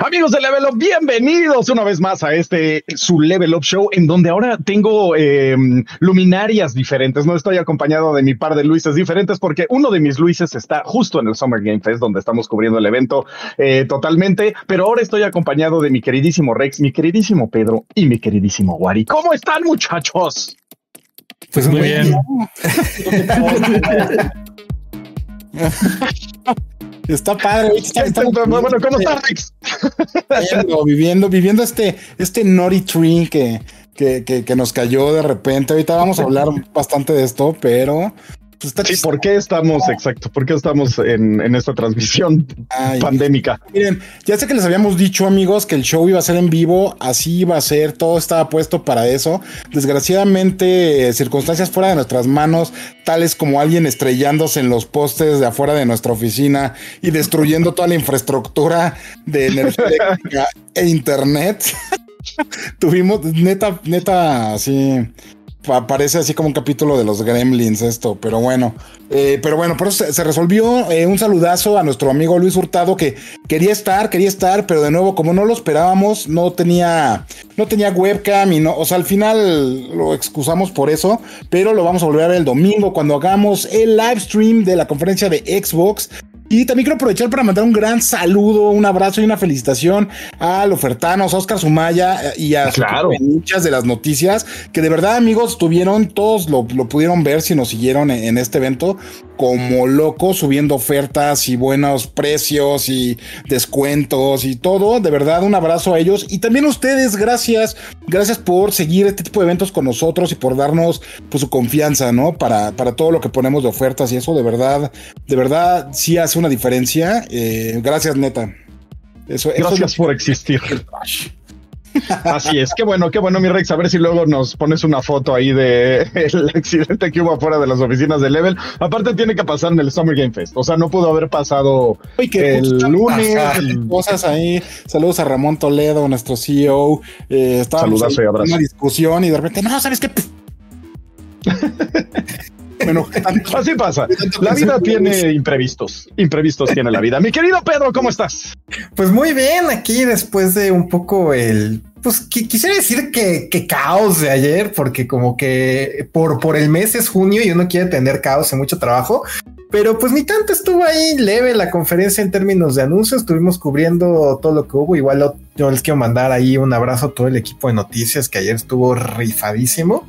Amigos de Level Up, bienvenidos una vez más a este su Level Up Show, en donde ahora tengo eh, luminarias diferentes. No estoy acompañado de mi par de Luises diferentes, porque uno de mis Luises está justo en el Summer Game Fest, donde estamos cubriendo el evento eh, totalmente. Pero ahora estoy acompañado de mi queridísimo Rex, mi queridísimo Pedro y mi queridísimo Wari. ¿Cómo están, muchachos? Pues muy, bien. Está padre. bueno, ¿cómo estás, Rex? Viviendo, viviendo, viviendo este, este Naughty Tree que, que, que, que, nos cayó de repente. Ahorita vamos a hablar bastante de esto, pero pues ¿Por qué estamos, exacto, por qué estamos en, en esta transmisión pandémica? Miren, ya sé que les habíamos dicho, amigos, que el show iba a ser en vivo, así iba a ser, todo estaba puesto para eso. Desgraciadamente, circunstancias fuera de nuestras manos, tales como alguien estrellándose en los postes de afuera de nuestra oficina y destruyendo toda la infraestructura de energía e internet. Tuvimos, neta, neta, así parece así como un capítulo de los Gremlins esto, pero bueno, eh, pero bueno, por eso se, resolvió eh, un saludazo a nuestro amigo Luis Hurtado que quería estar, quería estar, pero de nuevo como no lo esperábamos, no tenía, no tenía webcam y no, o sea, al final lo excusamos por eso, pero lo vamos a volver a ver el domingo cuando hagamos el live stream de la conferencia de Xbox y también quiero aprovechar para mandar un gran saludo, un abrazo y una felicitación a los ofertanos, a Oscar Sumaya eh, y a claro. muchas de las noticias que de verdad, amigos, tuvieron, todos lo, pudieron ver si nos siguieron en, este evento como locos, subiendo ofertas y buenos precios y descuentos y todo. De verdad, un abrazo a ellos y también a ustedes, gracias, gracias por seguir este tipo de eventos con nosotros y por darnos pues, su confianza, ¿no? Para, para todo lo que ponemos de ofertas y eso, de verdad, de verdad, sí hace una diferencia. Eh, gracias, neta. Eso, gracias por existir. Así es, qué bueno, qué bueno, mi Rex. A ver si luego nos pones una foto ahí de el accidente que hubo afuera de las oficinas de Level. Aparte, tiene que pasar en el Summer Game Fest. O sea, no pudo haber pasado el lunes. Cosas ahí. Saludos a Ramón Toledo, nuestro CEO. Eh, Saludos y en una discusión y de repente, no, ¿sabes qué? Bueno, así pasa. La vida tiene imprevistos. Imprevistos tiene la vida. Mi querido Pedro, ¿cómo estás? Pues muy bien, aquí después de un poco el pues quisiera decir que, que, caos de ayer, porque como que por, por el mes es junio y uno quiere tener caos y mucho trabajo, pero pues ni tanto estuvo ahí leve la conferencia en términos de anuncios, estuvimos cubriendo todo lo que hubo, igual yo les quiero mandar ahí un abrazo a todo el equipo de noticias que ayer estuvo rifadísimo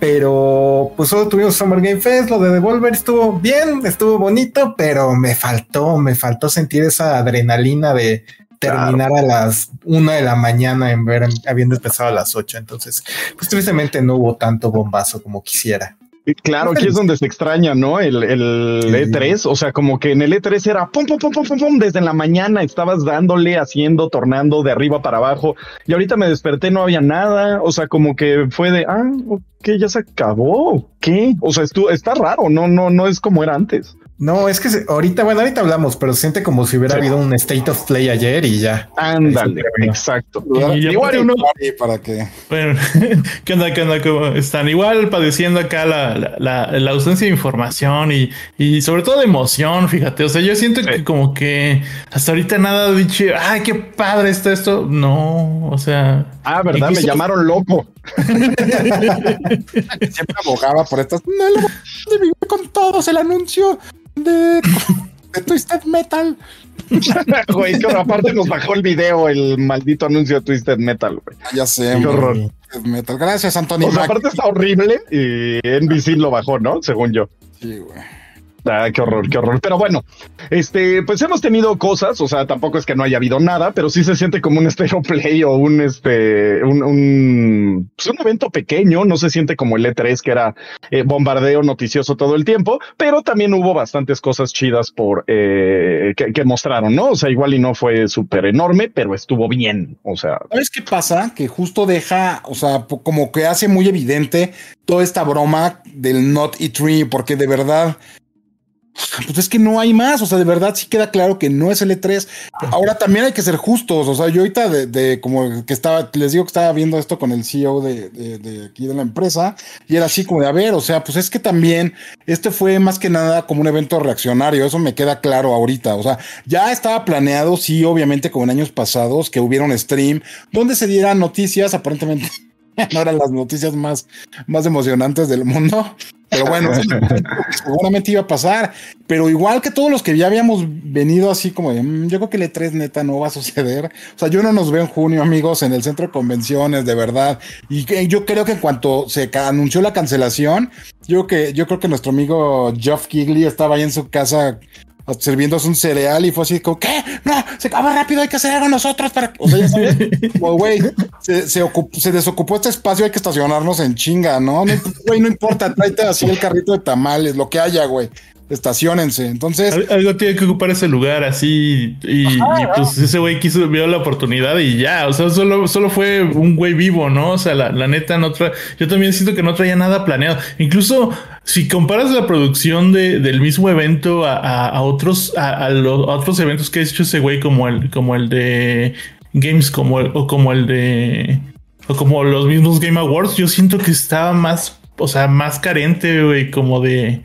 pero pues solo tuvimos Summer Game Fest, lo de Devolver estuvo bien, estuvo bonito, pero me faltó, me faltó sentir esa adrenalina de terminar a las una de la mañana en ver, habiendo empezado a las ocho, entonces pues tristemente no hubo tanto bombazo como quisiera. Claro, aquí es donde se extraña, ¿no? El, el E3, o sea, como que en el E3 era pum, pum, pum, pum, pum, pum, desde la mañana estabas dándole, haciendo, tornando de arriba para abajo, y ahorita me desperté, no había nada, o sea, como que fue de, ah, ok, ya se acabó, ¿qué? O sea, esto, está raro, no, no, no es como era antes. No, es que ahorita, bueno, ahorita hablamos, pero se siente como si hubiera habido un state of play ayer y ya. Ándale, exacto. igual uno para que. Bueno, ¿qué onda? ¿Qué onda? ¿Cómo están? Igual padeciendo acá la, la, la, ausencia de información y, y, sobre todo de emoción, fíjate. O sea, yo siento que como que hasta ahorita nada dicho, ay, qué padre está esto. No, o sea. Ah, verdad, me llamaron loco. Siempre abogaba por estas. No, lo con todos el anuncio de, Twisted Metal. güey, que aparte nos bajó el video, el maldito anuncio de Twisted Metal, güey. Ya sé, qué horror. Metal. Gracias, Antonio. O aparte está horrible y NBC lo bajó, ¿no? Según yo. Sí, güey. Ah, qué horror, qué horror. Pero bueno, este, pues hemos tenido cosas, o sea, tampoco es que no haya habido nada, pero sí se siente como un stereo play o un, este, un, un, pues un evento pequeño, no se siente como el E3 que era eh, bombardeo noticioso todo el tiempo, pero también hubo bastantes cosas chidas por, eh, que, que, mostraron, ¿no? O sea, igual y no fue súper enorme, pero estuvo bien, o sea. ¿Sabes qué pasa? Que justo deja, o sea, como que hace muy evidente toda esta broma del Not E3, porque de verdad pues es que no hay más, o sea, de verdad sí queda claro que no es el E3. Ahora también hay que ser justos, o sea, yo ahorita de, como que estaba, les digo que estaba viendo esto con el CEO de, de, aquí de la empresa y era así como de, a ver, o sea, pues es que también este fue más que nada como un evento reaccionario, eso me queda claro ahorita, o sea, ya estaba planeado, sí, obviamente como en años pasados, que hubiera un stream donde se dieran noticias, aparentemente no eran las noticias más, más emocionantes del mundo, pero bueno, seguramente iba a pasar. Pero igual que todos los que ya habíamos venido así como de, mm, yo creo que el E3 neta no va a suceder. O sea, yo no nos veo en junio, amigos, en el centro de convenciones, de verdad. Y yo creo que en cuanto se anunció la cancelación, yo que yo creo que nuestro amigo Geoff Kigley estaba ahí en su casa sirviéndose un cereal y fue así como, ¿qué? No, se acaba rápido, hay que hacer algo nosotros para... O sea, ya sabes, como, güey, se, se, desocupó este espacio, hay que estacionarnos en chinga, ¿no? no güey, no importa, tráete así el carrito de tamales, lo que haya, güey estacionense. Entonces. Algo tiene que ocupar ese lugar así. Y, pues ese güey quiso, vio la oportunidad y ya. O sea, solo, solo fue un güey vivo, ¿no? O sea, la, neta no trae. Yo también siento que no traía nada planeado. Incluso si comparas la producción de, del mismo evento a, otros, a, los, otros eventos que ha hecho ese güey, como el, como el de Games, como o como el de. O como los mismos Game Awards, yo siento que estaba más, o sea, más carente, güey, como de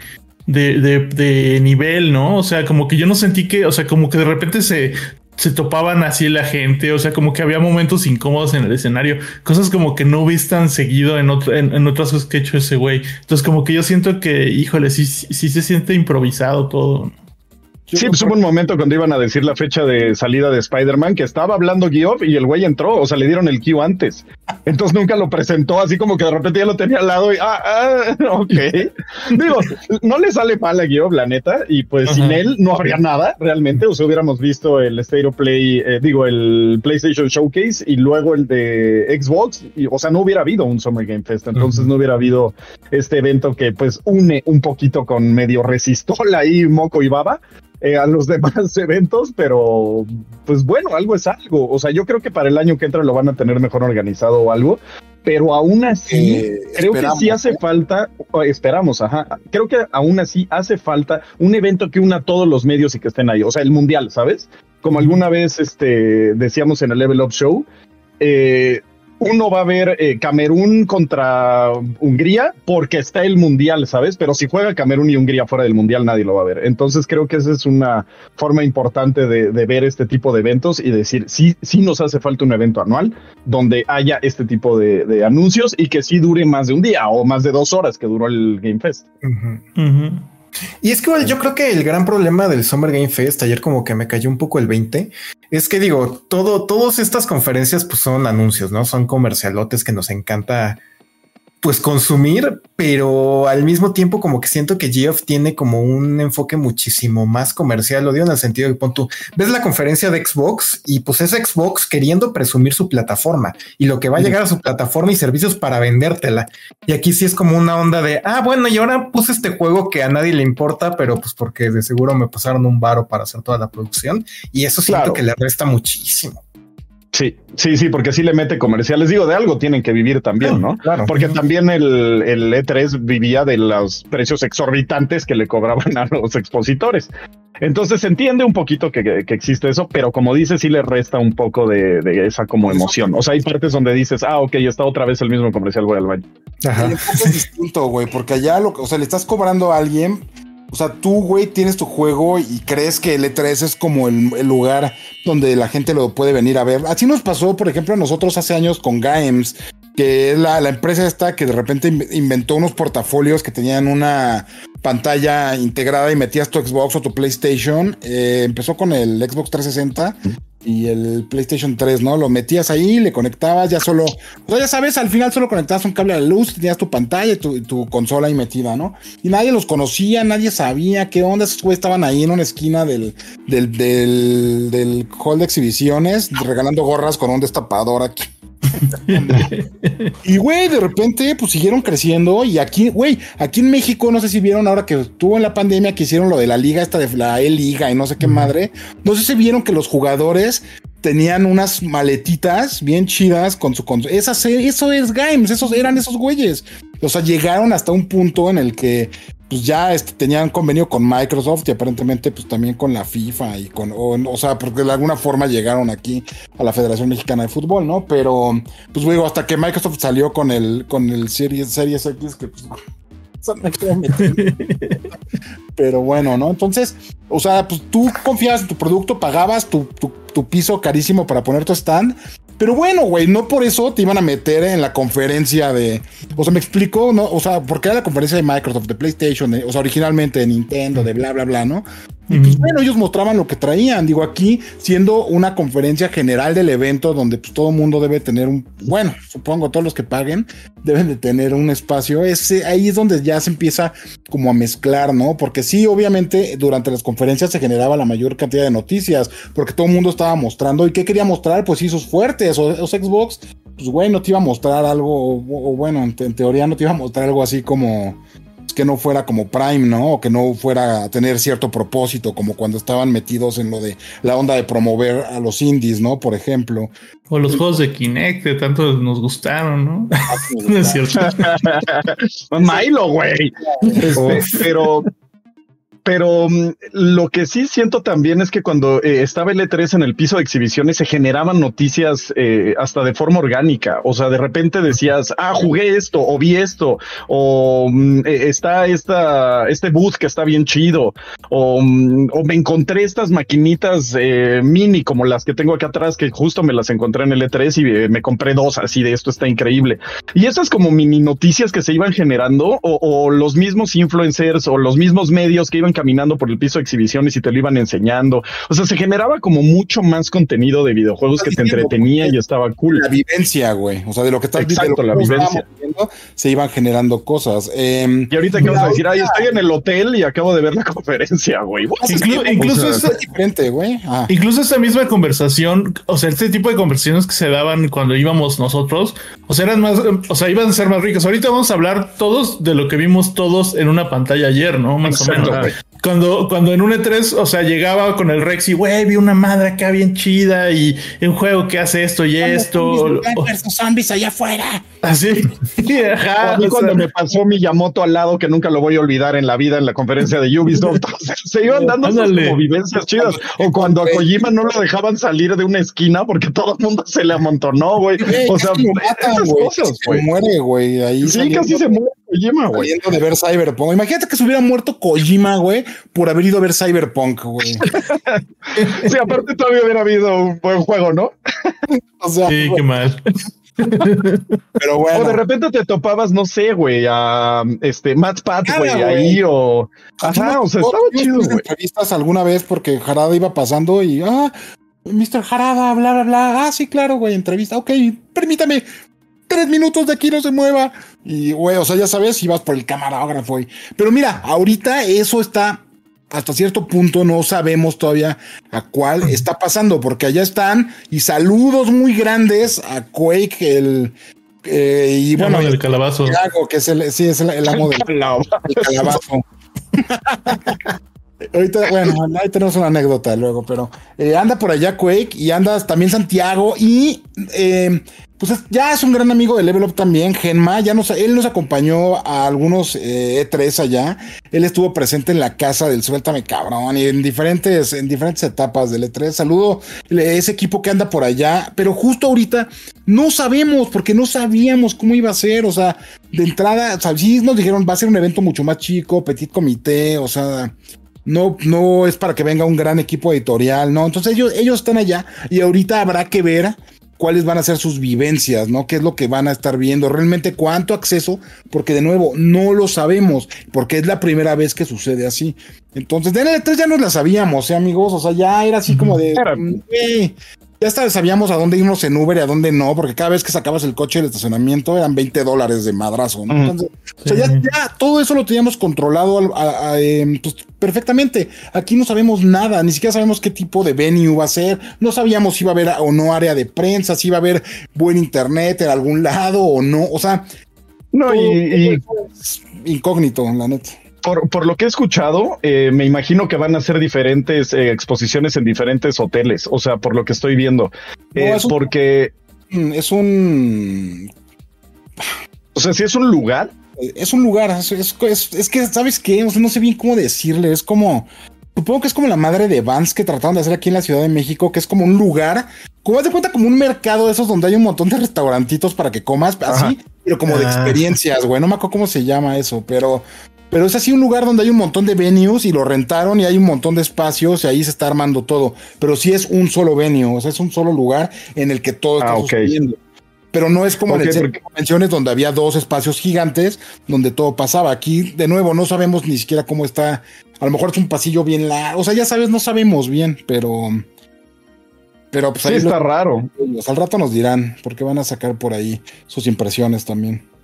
de, de, de, nivel, ¿no? O sea, como que yo no sentí que, o sea, como que de repente se, se topaban así la gente, o sea, como que había momentos incómodos en el escenario, cosas como que no ves tan seguido en, otro, en, otras cosas que ha hecho ese güey. Entonces, como que yo siento que, híjole, sí, sí se siente improvisado todo sí, pues hubo un momento cuando iban a decir la fecha de salida de Spider-Man que estaba hablando Geoff y el güey entró, o sea, le dieron el cue antes. Entonces nunca lo presentó, así como que de repente ya lo tenía al lado y, ah, ah ok. Digo, no le sale mal a Geoff, la neta, y pues sin él no habría nada realmente, o sea, hubiéramos visto el State of Play, eh, digo, el PlayStation Showcase y luego el de Xbox, y, o sea, no hubiera habido un Summer Game Fest, entonces no hubiera habido este evento que pues une un poquito con medio resistola ahí, moco y baba, eh, a los demás eventos, pero pues bueno, algo es algo. O sea, yo creo que para el año que entra lo van a tener mejor organizado o algo, pero aún así, eh, creo que sí hace falta, esperamos, ajá, creo que aún así hace falta un evento que una a todos los medios y que estén ahí, o sea, el mundial, ¿sabes? Como alguna vez este, decíamos en el Level Up Show, eh, uno va a ver eh, Camerún contra Hungría porque está el mundial, ¿sabes? Pero si juega Camerún y Hungría fuera del mundial, nadie lo va a ver. Entonces creo que esa es una forma importante de, ver este tipo de eventos y decir, sí, sí nos hace falta un evento anual donde haya este tipo de, anuncios y que sí dure más de un día o más de dos horas que duró el Game Fest. Y es que yo creo que el gran problema del Summer Game Fest, ayer como que me cayó un poco el 20, es que digo, todo, todas estas conferencias pues son anuncios, ¿no? Son comercialotes que nos encanta pues consumir, pero al mismo tiempo como que siento que Geoff tiene como un enfoque muchísimo más comercial, lo digo en el sentido de pon tú, ves la conferencia de Xbox y pues es Xbox queriendo presumir su plataforma y lo que va a llegar a su plataforma y servicios para vendértela. Y aquí sí es como una onda de, ah, bueno, y ahora puse este juego que a nadie le importa, pero pues porque de seguro me pasaron un varo para hacer toda la producción y eso siento que le resta muchísimo. Sí, sí, sí, porque sí le mete comerciales. Digo, de algo tienen que vivir también, ¿no? Claro. Porque también el, el, E3 vivía de los precios exorbitantes que le cobraban a los expositores. Entonces se entiende un poquito que, existe eso, pero como dices, sí le resta un poco de, esa como emoción. O sea, hay partes donde dices, ah, ok, está otra vez el mismo comercial, voy al baño. Ajá. Es distinto, güey, porque allá lo, o sea, le estás cobrando a alguien o sea, tú, güey, tienes tu juego y crees que el E3 es como el, lugar donde la gente lo puede venir a ver. Así nos pasó, por ejemplo, a nosotros hace años con Games, que es la, la empresa esta que de repente inventó unos portafolios que tenían una pantalla integrada y metías tu Xbox o tu PlayStation. Eh, empezó con el Xbox 360 y el PlayStation 3, ¿no? Lo metías ahí, le conectabas, ya solo, o sea, ya sabes, al final solo conectabas un cable a la luz, tenías tu pantalla y tu, consola ahí metida, ¿no? Y nadie los conocía, nadie sabía qué onda, esos güeyes estaban ahí en una esquina del, del, del, del hall de exhibiciones, regalando gorras con un destapador aquí. y güey, de repente, pues siguieron creciendo. Y aquí, güey, aquí en México, no sé si vieron ahora que estuvo en la pandemia que hicieron lo de la liga, esta de la E-Liga y no sé qué madre. No sé si vieron que los jugadores tenían unas maletitas bien chidas con su... Con, esas, eso es Games, esos eran esos güeyes. O sea, llegaron hasta un punto en el que pues ya este, tenían convenio con Microsoft y aparentemente pues también con la FIFA y con, o, sea, porque de alguna forma llegaron aquí a la Federación Mexicana de Fútbol, ¿no? Pero, pues luego hasta que Microsoft salió con el, con el Series, Series X, que pues Pero bueno, ¿no? Entonces, o sea, pues tú confías en tu producto, pagabas tu, tu piso carísimo para poner tu stand pero bueno, güey, no por eso te iban a meter en la conferencia de. O sea, me explico, ¿no? O sea, porque era la conferencia de Microsoft, de PlayStation, o sea, originalmente de Nintendo, de bla, bla, bla, ¿no? Y pues bueno, ellos mostraban lo que traían. Digo, aquí siendo una conferencia general del evento donde pues, todo el mundo debe tener un, bueno, supongo todos los que paguen deben de tener un espacio. Ese, ahí es donde ya se empieza como a mezclar, ¿no? Porque sí, obviamente durante las conferencias se generaba la mayor cantidad de noticias, porque todo el mundo estaba mostrando. ¿Y qué quería mostrar? Pues esos fuertes o, o Xbox. Pues güey, no te iba a mostrar algo, o, bueno, en teoría no te iba a mostrar algo así como que no fuera como Prime, ¿no? O que no fuera a tener cierto propósito, como cuando estaban metidos en lo de la onda de promover a los indies, ¿no? Por ejemplo. O los juegos de Kinect, que tanto nos gustaron, ¿no? Ah, no es cierto. Milo, güey. Este, pero pero mm, lo que sí siento también es que cuando eh, estaba el E3 en el piso de exhibiciones se generaban noticias eh, hasta de forma orgánica. O sea, de repente decías, ah, jugué esto o vi esto o mm, eh, está esta, este booth que está bien chido o, mm, o me encontré estas maquinitas mini como las que tengo acá atrás que justo me las encontré en el E3 y me compré dos así de esto está increíble. Y esas como mini noticias que se iban generando o, o los mismos influencers o los mismos medios que iban caminando por el piso de exhibiciones y te lo iban enseñando. O sea, se generaba como mucho más contenido de videojuegos que te entretenía y estaba cool. La vivencia, güey. O sea, de lo que estás Exacto, la vivencia. se iban generando cosas. Em, y ahorita que vas a decir, ay, estoy en el hotel y acabo de ver la conferencia, güey. incluso es diferente, güey. Ah. Incluso esta misma conversación, o sea, este tipo de conversaciones que se daban cuando íbamos nosotros, o sea, eran más, o sea, iban a ser más ricas. Ahorita vamos a hablar todos de lo que vimos todos en una pantalla ayer, ¿no? Más o menos. Cuando, cuando en un E3, o sea, llegaba con el Rex y, güey, vi una madre acá bien chida y un juego que hace esto y esto. Versus zombies allá afuera. Así. a mí cuando me pasó mi Yamoto al lado, que nunca lo voy a olvidar en la vida en la conferencia de Ubisoft, se iban dando esas como vivencias chidas. O cuando a Kojima no lo dejaban salir de una esquina porque todo el mundo se le amontonó, güey. O sea, esas cosas, güey. Se muere, güey. Ahí sí, casi se muere. Kojima, güey. de ver Cyberpunk. Imagínate que se hubiera muerto Kojima, güey, por haber ido a ver Cyberpunk, güey. sí, aparte todavía hubiera habido un buen juego, ¿no? o sea, sí, qué mal. Pero bueno. O de repente te topabas, no sé, güey, a este Matt Pat, güey, ahí o. Ajá, o sea, estaba chido, güey. entrevistas alguna vez porque Jarada iba pasando y. Ah, Mr. Jarada, bla, bla, bla. Ah, sí, claro, güey, entrevista. Ok, permítame, tres minutos de aquí no se mueva. Y, güey, o sea, ya sabes, si vas por el camarógrafo. Y... Pero mira, ahorita eso está hasta cierto punto no sabemos todavía a cuál está pasando, porque allá están y saludos muy grandes a Quake, el eh, y bueno, el calabazo. que es el, sí, es el, amo del, calabazo. Ahorita, bueno, ahí tenemos una anécdota luego, pero eh, anda por allá Quake y anda también Santiago y eh, pues ya es un gran amigo de Level Up también, Genma. Ya nos, él nos acompañó a algunos E3 eh, e allá. Él estuvo presente en la casa del Suéltame Cabrón y en diferentes, en diferentes etapas del E3. Saludo ese equipo que anda por allá, pero justo ahorita no sabemos porque no sabíamos cómo iba a ser. O sea, de entrada, sí nos dijeron va a ser un evento mucho más chico, petit comité, o sea, no, no es para que venga un gran equipo editorial, no. Entonces ellos, ellos están allá y ahorita habrá que ver cuáles van a ser sus vivencias, ¿no? ¿Qué es lo que van a estar viendo? Realmente cuánto acceso, porque de nuevo, no lo sabemos, porque es la primera vez que sucede así. Entonces, de N3 ya nos la sabíamos, ¿eh, amigos? O sea, ya era así como de, ya hasta sabíamos a dónde irnos en Uber y a dónde no, porque cada vez que sacabas el coche del estacionamiento eran 20 dólares de madrazo, ¿no? Entonces, o sea, ya, todo eso lo teníamos controlado em, pues, perfectamente. Aquí no sabemos nada, ni siquiera sabemos qué tipo de venue va a ser, no sabíamos si iba a haber o no área de prensa, si iba a haber buen internet en algún lado o no, o sea, no, y, incógnito, la neta. Por, lo que he escuchado, eh, me imagino que van a ser diferentes eh, exposiciones en diferentes hoteles. O sea, por lo que estoy viendo. es porque es un. O sea, si es un lugar. Es un lugar. Es, que, ¿sabes qué? no sé bien cómo decirle. Es como. Supongo que es como la madre de Vans que trataron de hacer aquí en la Ciudad de México, que es como un lugar, como de cuenta como un mercado de esos donde hay un montón de restaurantitos para que comas, así, pero como de ah. experiencias, güey. No me acuerdo cómo se llama eso, pero pero es así un lugar donde hay un montón de venues y lo rentaron y hay un montón de espacios y ahí se está armando todo. Pero sí es un solo venue, o sea, es un solo lugar en el que todo está ah, sucediendo. Pero no es como en el centro de convenciones donde había dos espacios gigantes donde todo pasaba. Aquí, de nuevo, no sabemos ni siquiera cómo está. A lo mejor es un pasillo bien largo. O sea, ya sabes, no sabemos bien, pero. Pero pues ahí está raro. Al rato nos dirán, porque van a sacar por ahí sus impresiones también.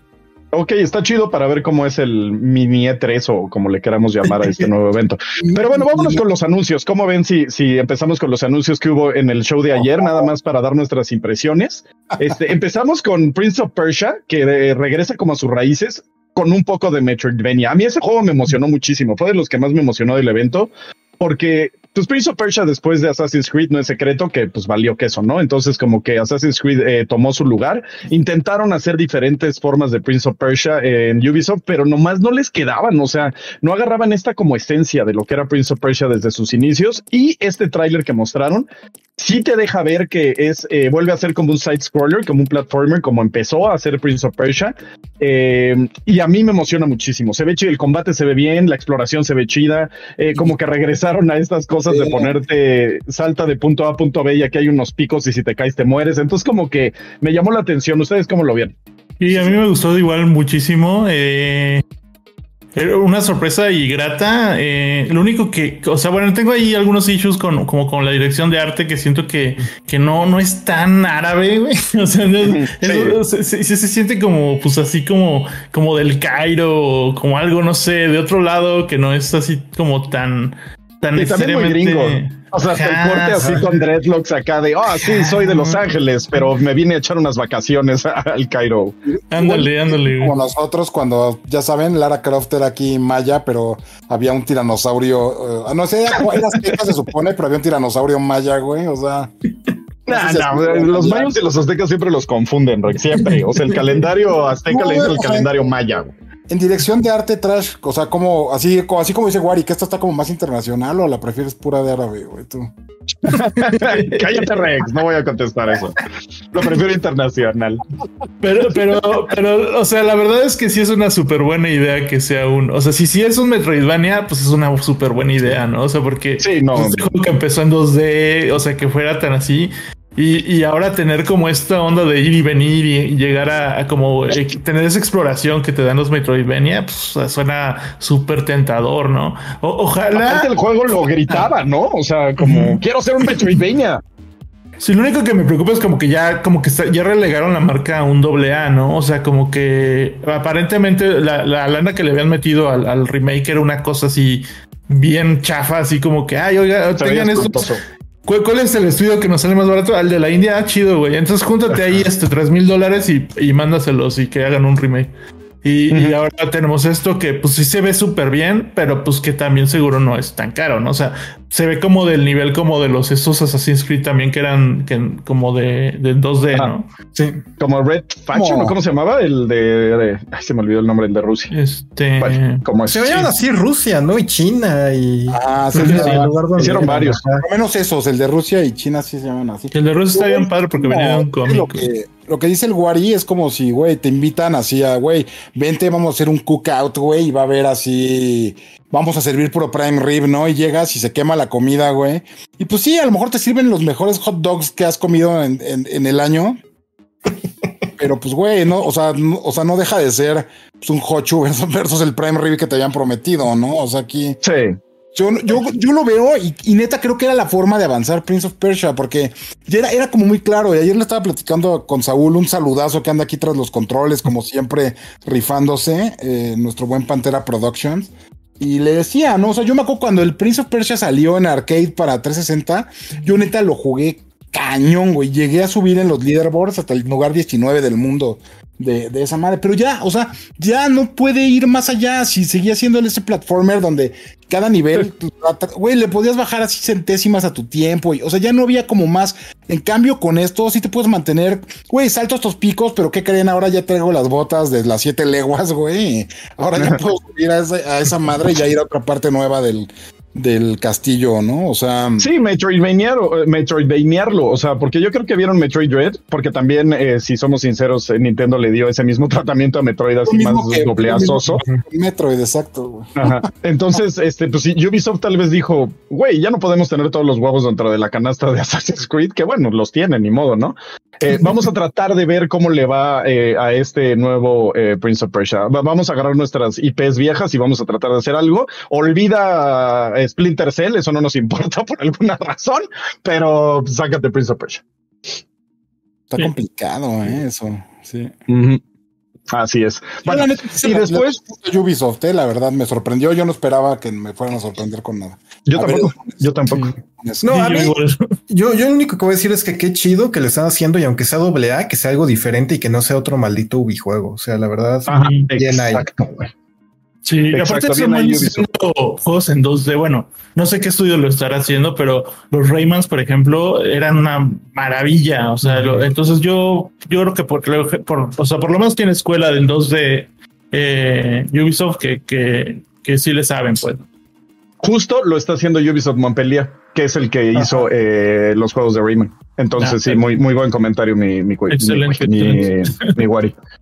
Ok, está chido para ver cómo es el mini E3 o como le queramos llamar a este nuevo evento. Pero bueno, vámonos con los anuncios. ¿Cómo ven si, si empezamos con los anuncios que hubo en el show de ayer? Nada más para dar nuestras impresiones. Este, empezamos con Prince of Persia, que regresa como a sus raíces con un poco de Metroidvania. A mí ese juego me emocionó muchísimo. Fue de los que más me emocionó del evento porque pues Prince of Persia después de Assassin's Creed no es secreto que pues valió queso, ¿no? Entonces como que Assassin's Creed eh, tomó su lugar, intentaron hacer diferentes formas de Prince of Persia en Ubisoft, pero nomás no les quedaban, o sea, no agarraban esta como esencia de lo que era Prince of Persia desde sus inicios y este tráiler que mostraron sí te deja ver que es eh, vuelve a ser como un side scroller, como un platformer, como empezó a hacer Prince of Persia. Eh, y a mí me emociona muchísimo. Se ve chido, el combate se ve bien, la exploración se ve chida, como que regresaron a estas cosas de ponerte salta de punto A a punto B y aquí hay unos picos y si te caes te mueres. Entonces como que me llamó la atención. ¿Ustedes cómo lo vieron? Y a mí me gustó igual muchísimo. Eh, una sorpresa y grata. Eh, lo único que, o sea, bueno, tengo ahí algunos issues con, como con la dirección de arte que siento que, que no, no es tan árabe, güey. O sea, se, se, siente como, pues así como, como del Cairo, como algo, no sé, de otro lado que no es así como tan, tan O sea, hasta el corte así con dreadlocks acá de, ah, sí, soy de Los Ángeles, pero me vine a echar unas vacaciones al Cairo. Ándale, ándale. Como nosotros cuando, ya saben, Lara Croft era aquí maya, pero había un tiranosaurio, uh, no sé, era se supone, pero había un tiranosaurio maya, güey, o sea... los mayos y los aztecas siempre los confunden, siempre. O sea, el calendario azteca le dice el calendario maya. Güey en dirección de arte trash, o sea, como así, como, así como dice Wari, que esto está como más internacional o la prefieres pura de árabe, güey, tú. Cállate, Rex, no voy a contestar eso. Lo prefiero internacional. Pero, pero, pero, o sea, la verdad es que sí es una súper buena idea que sea un, o sea, si sí es un Metroidvania, pues es una súper buena idea, ¿no? O sea, porque sí, no. Que empezó en 2D, o sea, que fuera tan así, y, ahora tener como esta onda de ir y venir y, llegar a, como eh, tener esa exploración que te dan los Metroidvania, pues suena súper tentador, ¿no? ojalá. Aparte el juego lo gritaba, ¿no? O sea, como quiero ser un Metroidvania. Sí, lo único que me preocupa es como que ya, como que ya relegaron la marca a un doble A, ¿no? O sea, como que aparentemente la, lana que le habían metido al, remake era una cosa así bien chafa, así como que, ay, oiga, tengan esto. ¿Cuál, es el estudio que nos sale más barato? Al de la India, ah, chido, güey. Entonces júntate ahí este 3 mil dólares y, y mándaselos y que hagan un remake. Y, ahora tenemos esto que pues sí se ve súper bien, pero pues que también seguro no es tan caro, ¿no? O sea, se ve como del nivel como de los estos Assassin's Creed también que eran que, como de, de 2D, ¿no? Sí. Como Red Faction, ¿cómo se llamaba? El de, ay, se me olvidó el nombre, el de Rusia. Este, como Se veían así Rusia, ¿no? Y China y ah, sí, hicieron varios. Por lo menos esos, el de Rusia y China sí se llaman así. El de Rusia está bien padre porque venía de un cómic lo que dice el Wari es como si, güey, te invitan así a, güey, vente, vamos a hacer un cookout, güey, y va a haber así, vamos a servir puro prime rib, ¿no? Y llegas y se quema la comida, güey. Y pues sí, a lo mejor te sirven los mejores hot dogs que has comido en, el año. Pero pues, güey, no, o sea, no, o sea, no deja de ser pues, un hochu versus el prime rib que te habían prometido, ¿no? O sea, aquí. Sí. Yo, yo, yo lo veo y, neta creo que era la forma de avanzar Prince of Persia, porque era, era como muy claro. Y ayer le estaba platicando con Saúl, un saludazo que anda aquí tras los controles, como siempre, rifándose, eh, nuestro buen Pantera Productions. Y le decía, ¿no? O sea, yo me acuerdo cuando el Prince of Persia salió en arcade para 360, yo neta lo jugué cañón, güey. Llegué a subir en los leaderboards hasta el lugar 19 del mundo de, esa madre. Pero ya, o sea, ya no puede ir más allá. Si seguía siendo ese platformer donde cada nivel, güey, le podías bajar así centésimas a tu tiempo. o sea, ya no había como más. En cambio, con esto sí te puedes mantener, güey, salto estos picos, pero ¿qué creen? Ahora ya traigo las botas de las siete leguas, güey. Ahora ya puedo subir a esa, a esa madre y ya ir a otra parte nueva del, del castillo, ¿no? O sea. Sí, Metroidvaniarlo, eh, Metroidvaniarlo, o sea, porque yo creo que vieron Metroid Dread, porque también, eh, si somos sinceros, eh, Nintendo le dio ese mismo tratamiento a Metroid así más dobleazoso. Metroid, exacto. Ajá. Entonces, este, pues Ubisoft tal vez dijo, güey, ya no podemos tener todos los huevos dentro de la canasta de Assassin's Creed, que bueno, los tienen, ni modo, ¿no? vamos a tratar de ver cómo le va a este nuevo Prince of Persia. vamos a agarrar nuestras IPs viejas y vamos a tratar de hacer algo. Olvida Splinter Cell, eso no nos importa por alguna razón, pero sácate Prince of Persia. Está complicado, ¿eh? eso, sí. Así es. y después Ubisoft, eh, la verdad me sorprendió. Yo no esperaba que me fueran a sorprender con nada. Yo tampoco. yo tampoco. No, a mí, yo, yo lo único que voy a decir es que qué chido que le están haciendo y aunque sea doble A, que sea algo diferente y que no sea otro maldito Ubijuego. O sea, la verdad, bien ahí. Sí, aparte de juegos en 2D. Bueno, no sé qué estudio lo estará haciendo, pero los Raymans, por ejemplo, eran una maravilla. O sea, entonces yo, yo creo que por, por, o sea, por lo menos tiene escuela en 2D eh, Ubisoft que, que, que sí le saben, pues. Justo lo está haciendo Ubisoft Montpellier, que es el que hizo eh, los juegos de Rayman. Entonces, ah, sí, muy, muy buen comentario, mi, mi, excelente, mi, mi, Wari.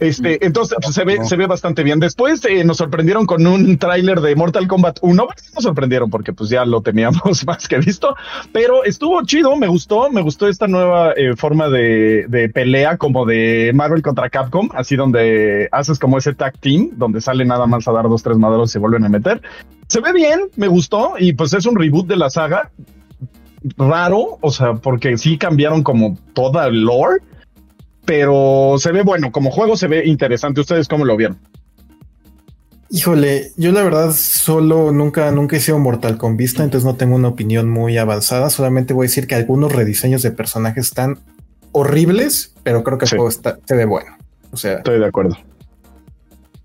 Este, entonces pues, se ve, se ve bastante bien. Después eh, nos sorprendieron con un tráiler de Mortal Kombat 1. Nos sorprendieron porque pues ya lo teníamos más que visto, pero estuvo chido, me gustó, me gustó esta nueva eh, forma de, de, pelea como de Marvel contra Capcom, así donde haces como ese tag team, donde sale nada más a dar dos, tres maderos y se vuelven a meter. Se ve bien, me gustó y pues es un reboot de la saga. Raro, o sea, porque sí cambiaron como toda el lore pero se ve bueno, como juego se ve interesante. ¿Ustedes cómo lo vieron? Híjole, yo la verdad solo nunca, nunca he sido Mortal con vista, entonces no tengo una opinión muy avanzada. Solamente voy a decir que algunos rediseños de personajes están horribles, pero creo que el juego está, se ve bueno. O sea, estoy de acuerdo.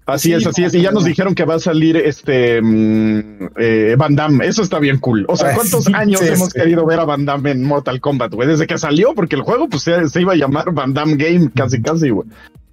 Así es, así es. Y ya nos dijeron que va a salir este mm, eh, Van Damme. Eso está bien cool. O sea, ¿cuántos años hemos querido ver a Van Damme en Mortal Kombat, güey? Desde que salió, porque el juego pues se, se iba a llamar Van Damme Game casi, casi, güey.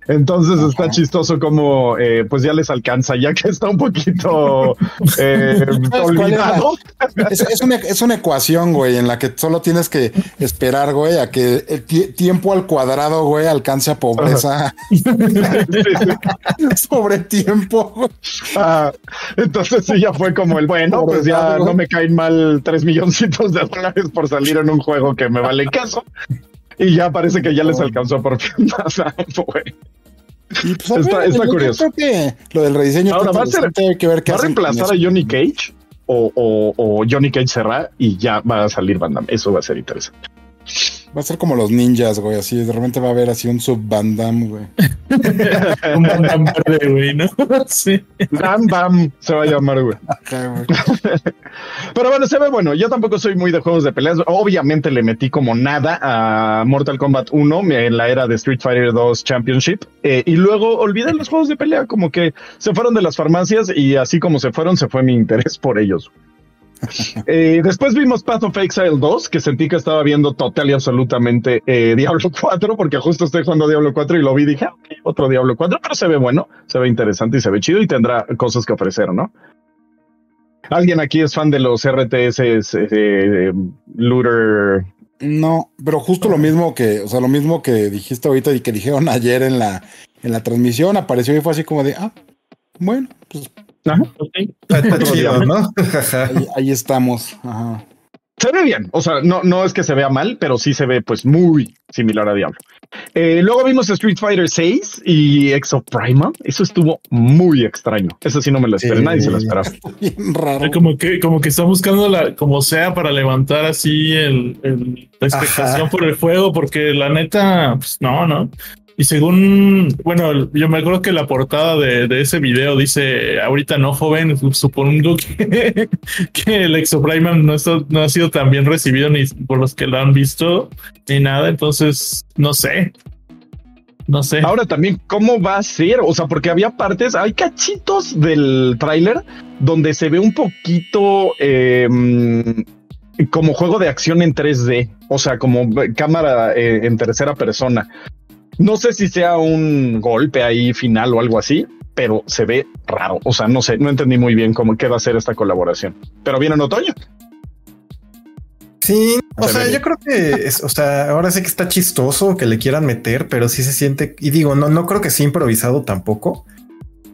Entonces está chistoso como eh, pues ya les alcanza, ya que está un poquito eh, olvidado. Es, una, es, una, ecuación, güey, en la que solo tienes que esperar, güey, a que el tiempo al cuadrado, güey, alcance a pobreza. Sobre tiempo. Ah, entonces sí, ya fue como el bueno, pues ya no me caen mal tres milloncitos de dólares por salir en un juego que me vale caso. Y ya parece que ya les alcanzó por fin más güey. Y pues, está, está curioso. que lo del rediseño Ahora va a ser, que ver qué va a reemplazar a Johnny Cage o, o, o, Johnny Cage será y ya va a salir Van Damme. Eso va a ser interesante. Va a ser como los ninjas, güey. Así de repente va a haber así un sub Van Damme, güey. un Van Damme güey, ¿no? Sí. Van Damme se va a llamar, güey. Pero bueno, se ve bueno. Yo tampoco soy muy de juegos de peleas. Obviamente le metí como nada a Mortal Kombat 1 en la era de Street Fighter 2 Championship. Eh, y luego olvidé los juegos de pelea, como que se fueron de las farmacias y así como se fueron, se fue mi interés por ellos. Eh, después vimos Path of Exile 2, que sentí que estaba viendo total y absolutamente eh, Diablo 4, porque justo estoy jugando Diablo 4 y lo vi y dije, ah, otro Diablo 4, pero se ve bueno, se ve interesante y se ve chido y tendrá cosas que ofrecer, ¿no? ¿Alguien aquí es fan de los RTS eh, Looter? No, pero justo lo mismo que, o sea, lo mismo que dijiste ahorita y que dijeron ayer en la, en la transmisión, apareció y fue así como de, ah, bueno, pues ahí, estamos. Se ve bien, o sea, no, no es que se vea mal, pero sí se ve pues muy similar a Diablo. Eh, luego vimos Street Fighter 6 y Exo Prima. Eso estuvo muy extraño. Eso sí no me lo esperé, nadie se lo esperaba. raro. Como que, como que está buscando la, como sea para levantar así el, la expectación por el juego, porque la neta, pues no, no. Y según, bueno, yo me acuerdo que la portada de, ese video dice, ahorita no joven, supongo que, que el Exoprime no, no ha sido tan bien recibido ni por los que lo han visto ni nada, entonces no sé. No sé. Ahora también, ¿cómo va a ser? O sea, porque había partes, hay cachitos del tráiler donde se ve un poquito em, como juego de acción en 3D, o sea, como cámara eh, en tercera persona. No sé si sea un golpe ahí final o algo así, pero se ve raro. O sea, no sé, no entendí muy bien cómo qué va a ser esta colaboración. Pero viene en otoño. Sí, o sea, yo creo que, es, o sea, ahora sí que está chistoso que le quieran meter, pero sí se siente, y digo, no, no creo que sea improvisado tampoco,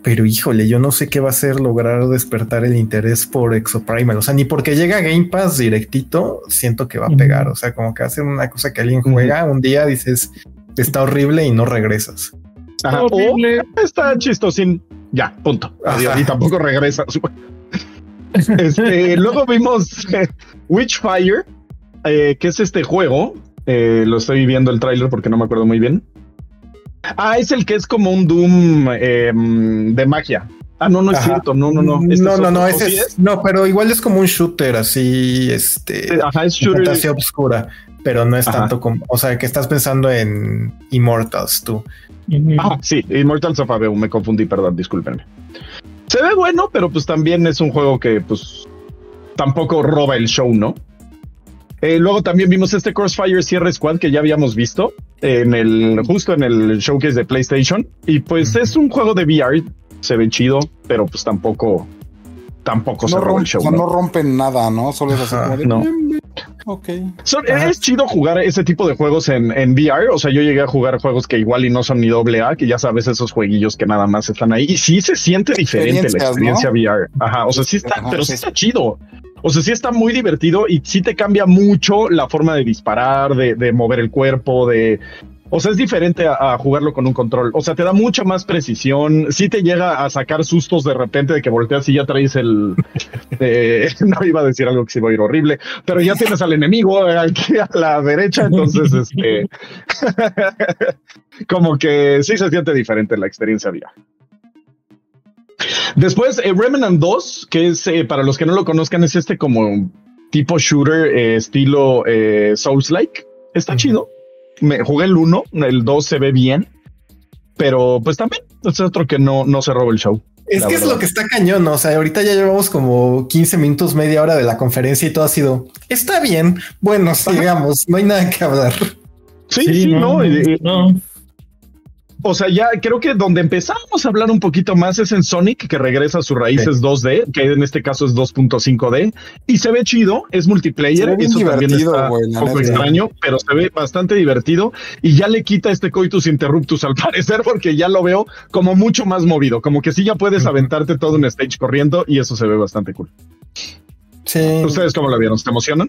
pero híjole, yo no sé qué va a ser lograr despertar el interés por Exoprimal, o sea, ni porque llega Game Pass directito, siento que va a pegar, o sea, como que hace una cosa que alguien juega, un día dices, está horrible y no regresas. Está horrible. está chistosín. Ya, punto. Y tampoco regresa. Este, luego vimos eh, Witchfire, eh, que es este juego. Eh, lo estoy viendo el tráiler porque no me acuerdo muy bien. Ah, es el que es como un Doom de magia. Ah, no, no es cierto. No, no, no. Este no, no, no, ese es, no, pero igual es como un shooter así, este. Ajá, es shooter. Fantasía oscura pero no es tanto como, o sea, que estás pensando en Immortals tú. Ah, sí, Immortals of Aveu, me confundí, perdón, discúlpenme. Se ve bueno, pero pues también es un juego que pues tampoco roba el show, ¿no? Eh, luego también vimos este Crossfire Sierra Squad que ya habíamos visto en el justo en el showcase de PlayStation y pues es un juego de VR, se ve chido, pero pues tampoco tampoco se roba el show. ¿no? rompen nada, ¿no? Solo es así no. Ok. es chido jugar ese tipo de juegos en, en, VR. O sea, yo llegué a jugar juegos que igual y no son ni doble A, que ya sabes, esos jueguillos que nada más están ahí. Y sí se siente diferente la experiencia VR. Ajá. O sea, sí está, pero sí está chido. O sea, sí está muy divertido y sí te cambia mucho la forma de disparar, de, de mover el cuerpo, de, o sea, es diferente a, jugarlo con un control. O sea, te da mucha más precisión. Sí te llega a sacar sustos de repente de que volteas y ya traes el. Eh, no iba a decir algo que se iba a ir horrible, pero ya tienes al enemigo aquí a la derecha. Entonces, este. como que sí se siente diferente la experiencia VR. Después, eh, Remnant 2, que es eh, para los que no lo conozcan, es este como tipo shooter estilo Souls-like. Está chido me jugué el 1, el 2 se ve bien, pero pues también es otro que no, no se roba el show. Es que es lo que está cañón, ¿no? o sea, ahorita ya llevamos como 15 minutos, media hora de la conferencia y todo ha sido, está bien, bueno, sigamos, no hay nada que hablar. Sí, sí, no, no. O sea, ya creo que donde empezamos a hablar un poquito más es en Sonic, que regresa a sus raíces 2D, que en este caso es 2.5D, y se ve chido, es multiplayer, eso también está un poco extraño, pero se ve bastante divertido, y ya le quita este coitus interruptus al parecer, porque ya lo veo como mucho más movido, como que sí ya puedes aventarte todo un stage corriendo, y eso se ve bastante cool. Sí. ¿Ustedes cómo lo vieron? ¿Se emocionan?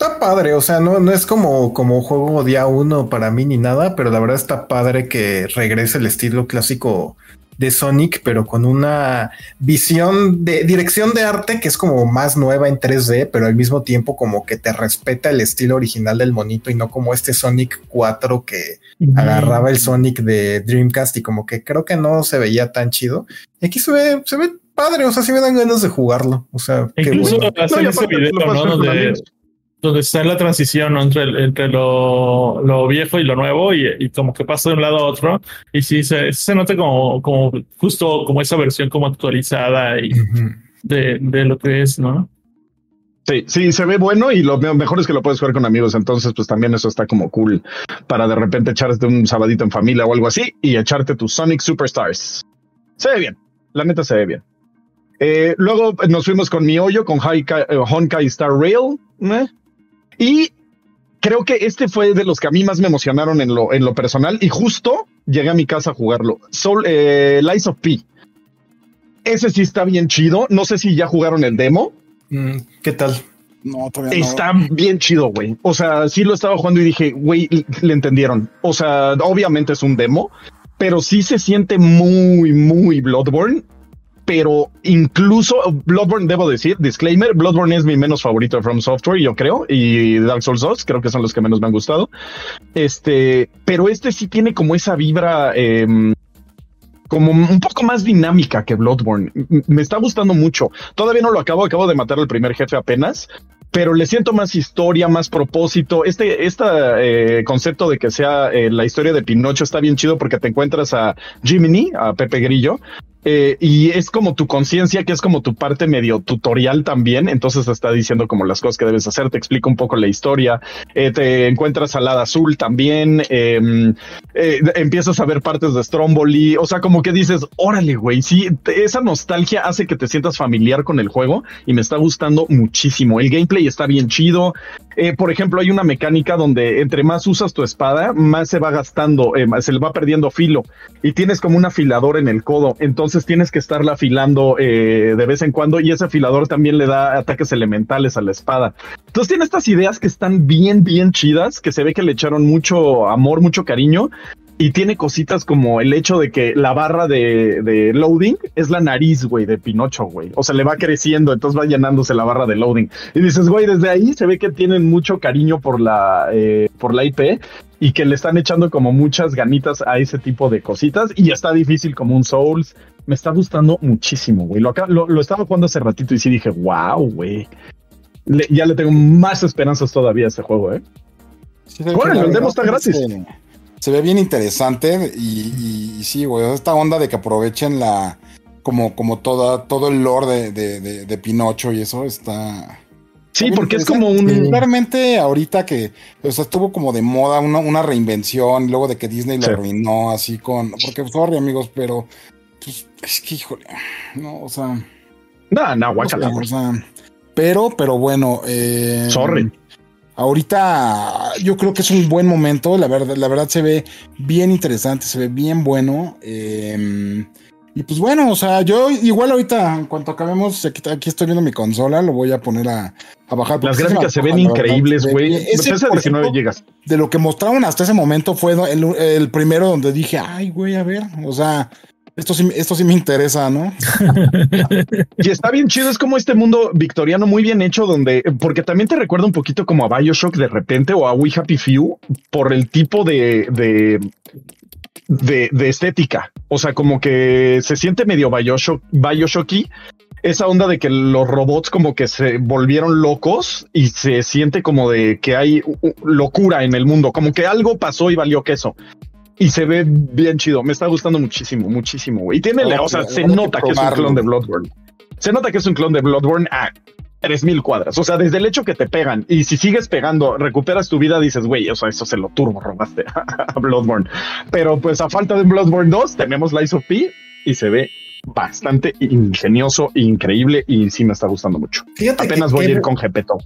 Está padre, o sea, no, no es como, como juego día uno para mí ni nada, pero la verdad está padre que regrese el estilo clásico de Sonic, pero con una visión de dirección de arte que es como más nueva en 3D, pero al mismo tiempo como que te respeta el estilo original del monito y no como este Sonic 4 que agarraba el Sonic de Dreamcast y como que creo que no se veía tan chido. Y aquí se ve, se ve padre, o sea, sí me dan ganas de jugarlo. O sea, incluso ese video, ¿no? donde está en la transición entre, entre lo, lo, viejo y lo nuevo y, como que pasa de un lado a otro y sí se, se nota como, como justo como esa versión como actualizada y de, de, lo que es, ¿no? Sí, sí, se ve bueno y lo mejor es que lo puedes jugar con amigos, entonces pues también eso está como cool para de repente echarte un sabadito en familia o algo así y echarte tus Sonic Superstars. Se ve bien, la neta se ve bien. Eh, luego nos fuimos con mi hoyo, con Honkai Star Rail. ¿eh? Y creo que este fue de los que a mí más me emocionaron en lo, en lo personal y justo llegué a mi casa a jugarlo. Soul, eh, Lies of P. Ese sí está bien chido. No sé si ya jugaron el demo. Mm, ¿Qué tal? No, todavía Está bien chido, güey. O sea, sí lo estaba jugando y dije, güey, le entendieron. O sea, obviamente es un demo, pero sí se siente muy, muy Bloodborne pero incluso Bloodborne, debo decir, disclaimer, Bloodborne es mi menos favorito de From Software, yo creo, y Dark Souls 2 creo que son los que menos me han gustado. Este, pero este sí tiene como esa vibra em, como un poco más dinámica que Bloodborne. Me está gustando mucho. Todavía no lo acabo, acabo de matar al primer jefe apenas, pero le siento más historia, más propósito. Este, este eh, concepto de que sea eh, la historia de Pinocho está bien chido porque te encuentras a Jiminy, a Pepe Grillo, eh, y es como tu conciencia, que es como tu parte medio tutorial también. Entonces te está diciendo como las cosas que debes hacer, te explica un poco la historia. Eh, te encuentras al lado azul también. Em, eh, empiezas a ver partes de Stromboli. O sea, como que dices, órale, güey. Sí, esa nostalgia hace que te sientas familiar con el juego y me está gustando muchísimo. El gameplay está bien chido. por ejemplo, hay una mecánica donde entre más usas tu espada, más se va gastando, se le va perdiendo filo y tienes como un afilador en el codo. Entonces, entonces tienes que estarla afilando eh, de vez en cuando y ese afilador también le da ataques elementales a la espada. Entonces tiene estas ideas que están bien, bien chidas, que se ve que le echaron mucho amor, mucho cariño y tiene cositas como el hecho de que la barra de, loading es la nariz, güey, de Pinocho, güey. O sea, le va creciendo, entonces va llenándose la barra de loading. Y dices, güey, desde ahí se ve que tienen mucho cariño por la, eh, por la IP y que le están echando como muchas ganitas a ese tipo de cositas y está difícil como un Souls me está gustando muchísimo, güey. Lo, lo, estaba jugando hace ratito y sí dije, wow, güey. ya le tengo más esperanzas todavía a este juego, ¿eh? bueno, el demo está gratis. Se, ve bien interesante y, sí, güey, esta onda de que aprovechen la, como, como toda, todo el lore de, Pinocho y eso está... Sí, porque es como un. Realmente ahorita que o sea, estuvo como de moda una, una reinvención, luego de que Disney lo arruinó así con. Porque, sorry, amigos, pero pues, es que, híjole, no, o sea. No, no, guácala. O sea, pero, pero bueno. Eh, Sorry. Ahorita yo creo que es un buen momento, la verdad, la verdad se ve bien interesante, se ve bien bueno. Eh, y pues bueno, o sea, yo igual ahorita, en cuanto acabemos, aquí, estoy viendo mi consola, lo voy a poner a, bajar. Las gráficas se ven increíbles, güey. Ese 19 llegas. De lo que mostraron hasta ese momento fue el, el primero donde dije, ay, güey, a ver, o sea, esto sí, esto sí me interesa, ¿no? y está bien chido, es como este mundo victoriano muy bien hecho, donde, porque también te recuerda un poquito como a Bioshock de repente o a We Happy Few por el tipo de, de, de, estética. O sea, como que se siente medio Bioshock, Bioshocky. Esa onda de que los robots como que se volvieron locos y se siente como de que hay locura en el mundo, como que algo pasó y valió queso y se ve bien chido. Me está gustando muchísimo, muchísimo. Y tiene, o sea, se nota que, es un clon de Bloodborne. Se nota que es un clon de Bloodborne a 3000 cuadras. O sea, desde el hecho que te pegan y si sigues pegando, recuperas tu vida, dices, güey, o sea, eso se lo turbo robaste a Bloodborne. Pero pues a falta de Bloodborne 2, tenemos Lies of P y se ve bastante ingenioso, increíble y sí me está gustando mucho. Apenas voy a ir con Gepeto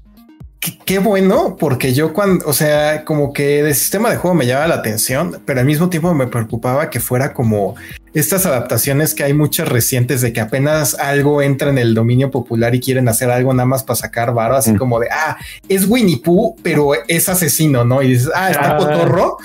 qué bueno, porque yo cuando, o sea, como que el sistema de juego me llamaba la atención, pero al mismo tiempo me preocupaba que fuera como estas adaptaciones que hay muchas recientes de que apenas algo entra en el dominio popular y quieren hacer algo nada más para sacar varo, así mm. como de, ah, es Winnie Pooh, pero es asesino, ¿no? Y dices, ah, está potorro,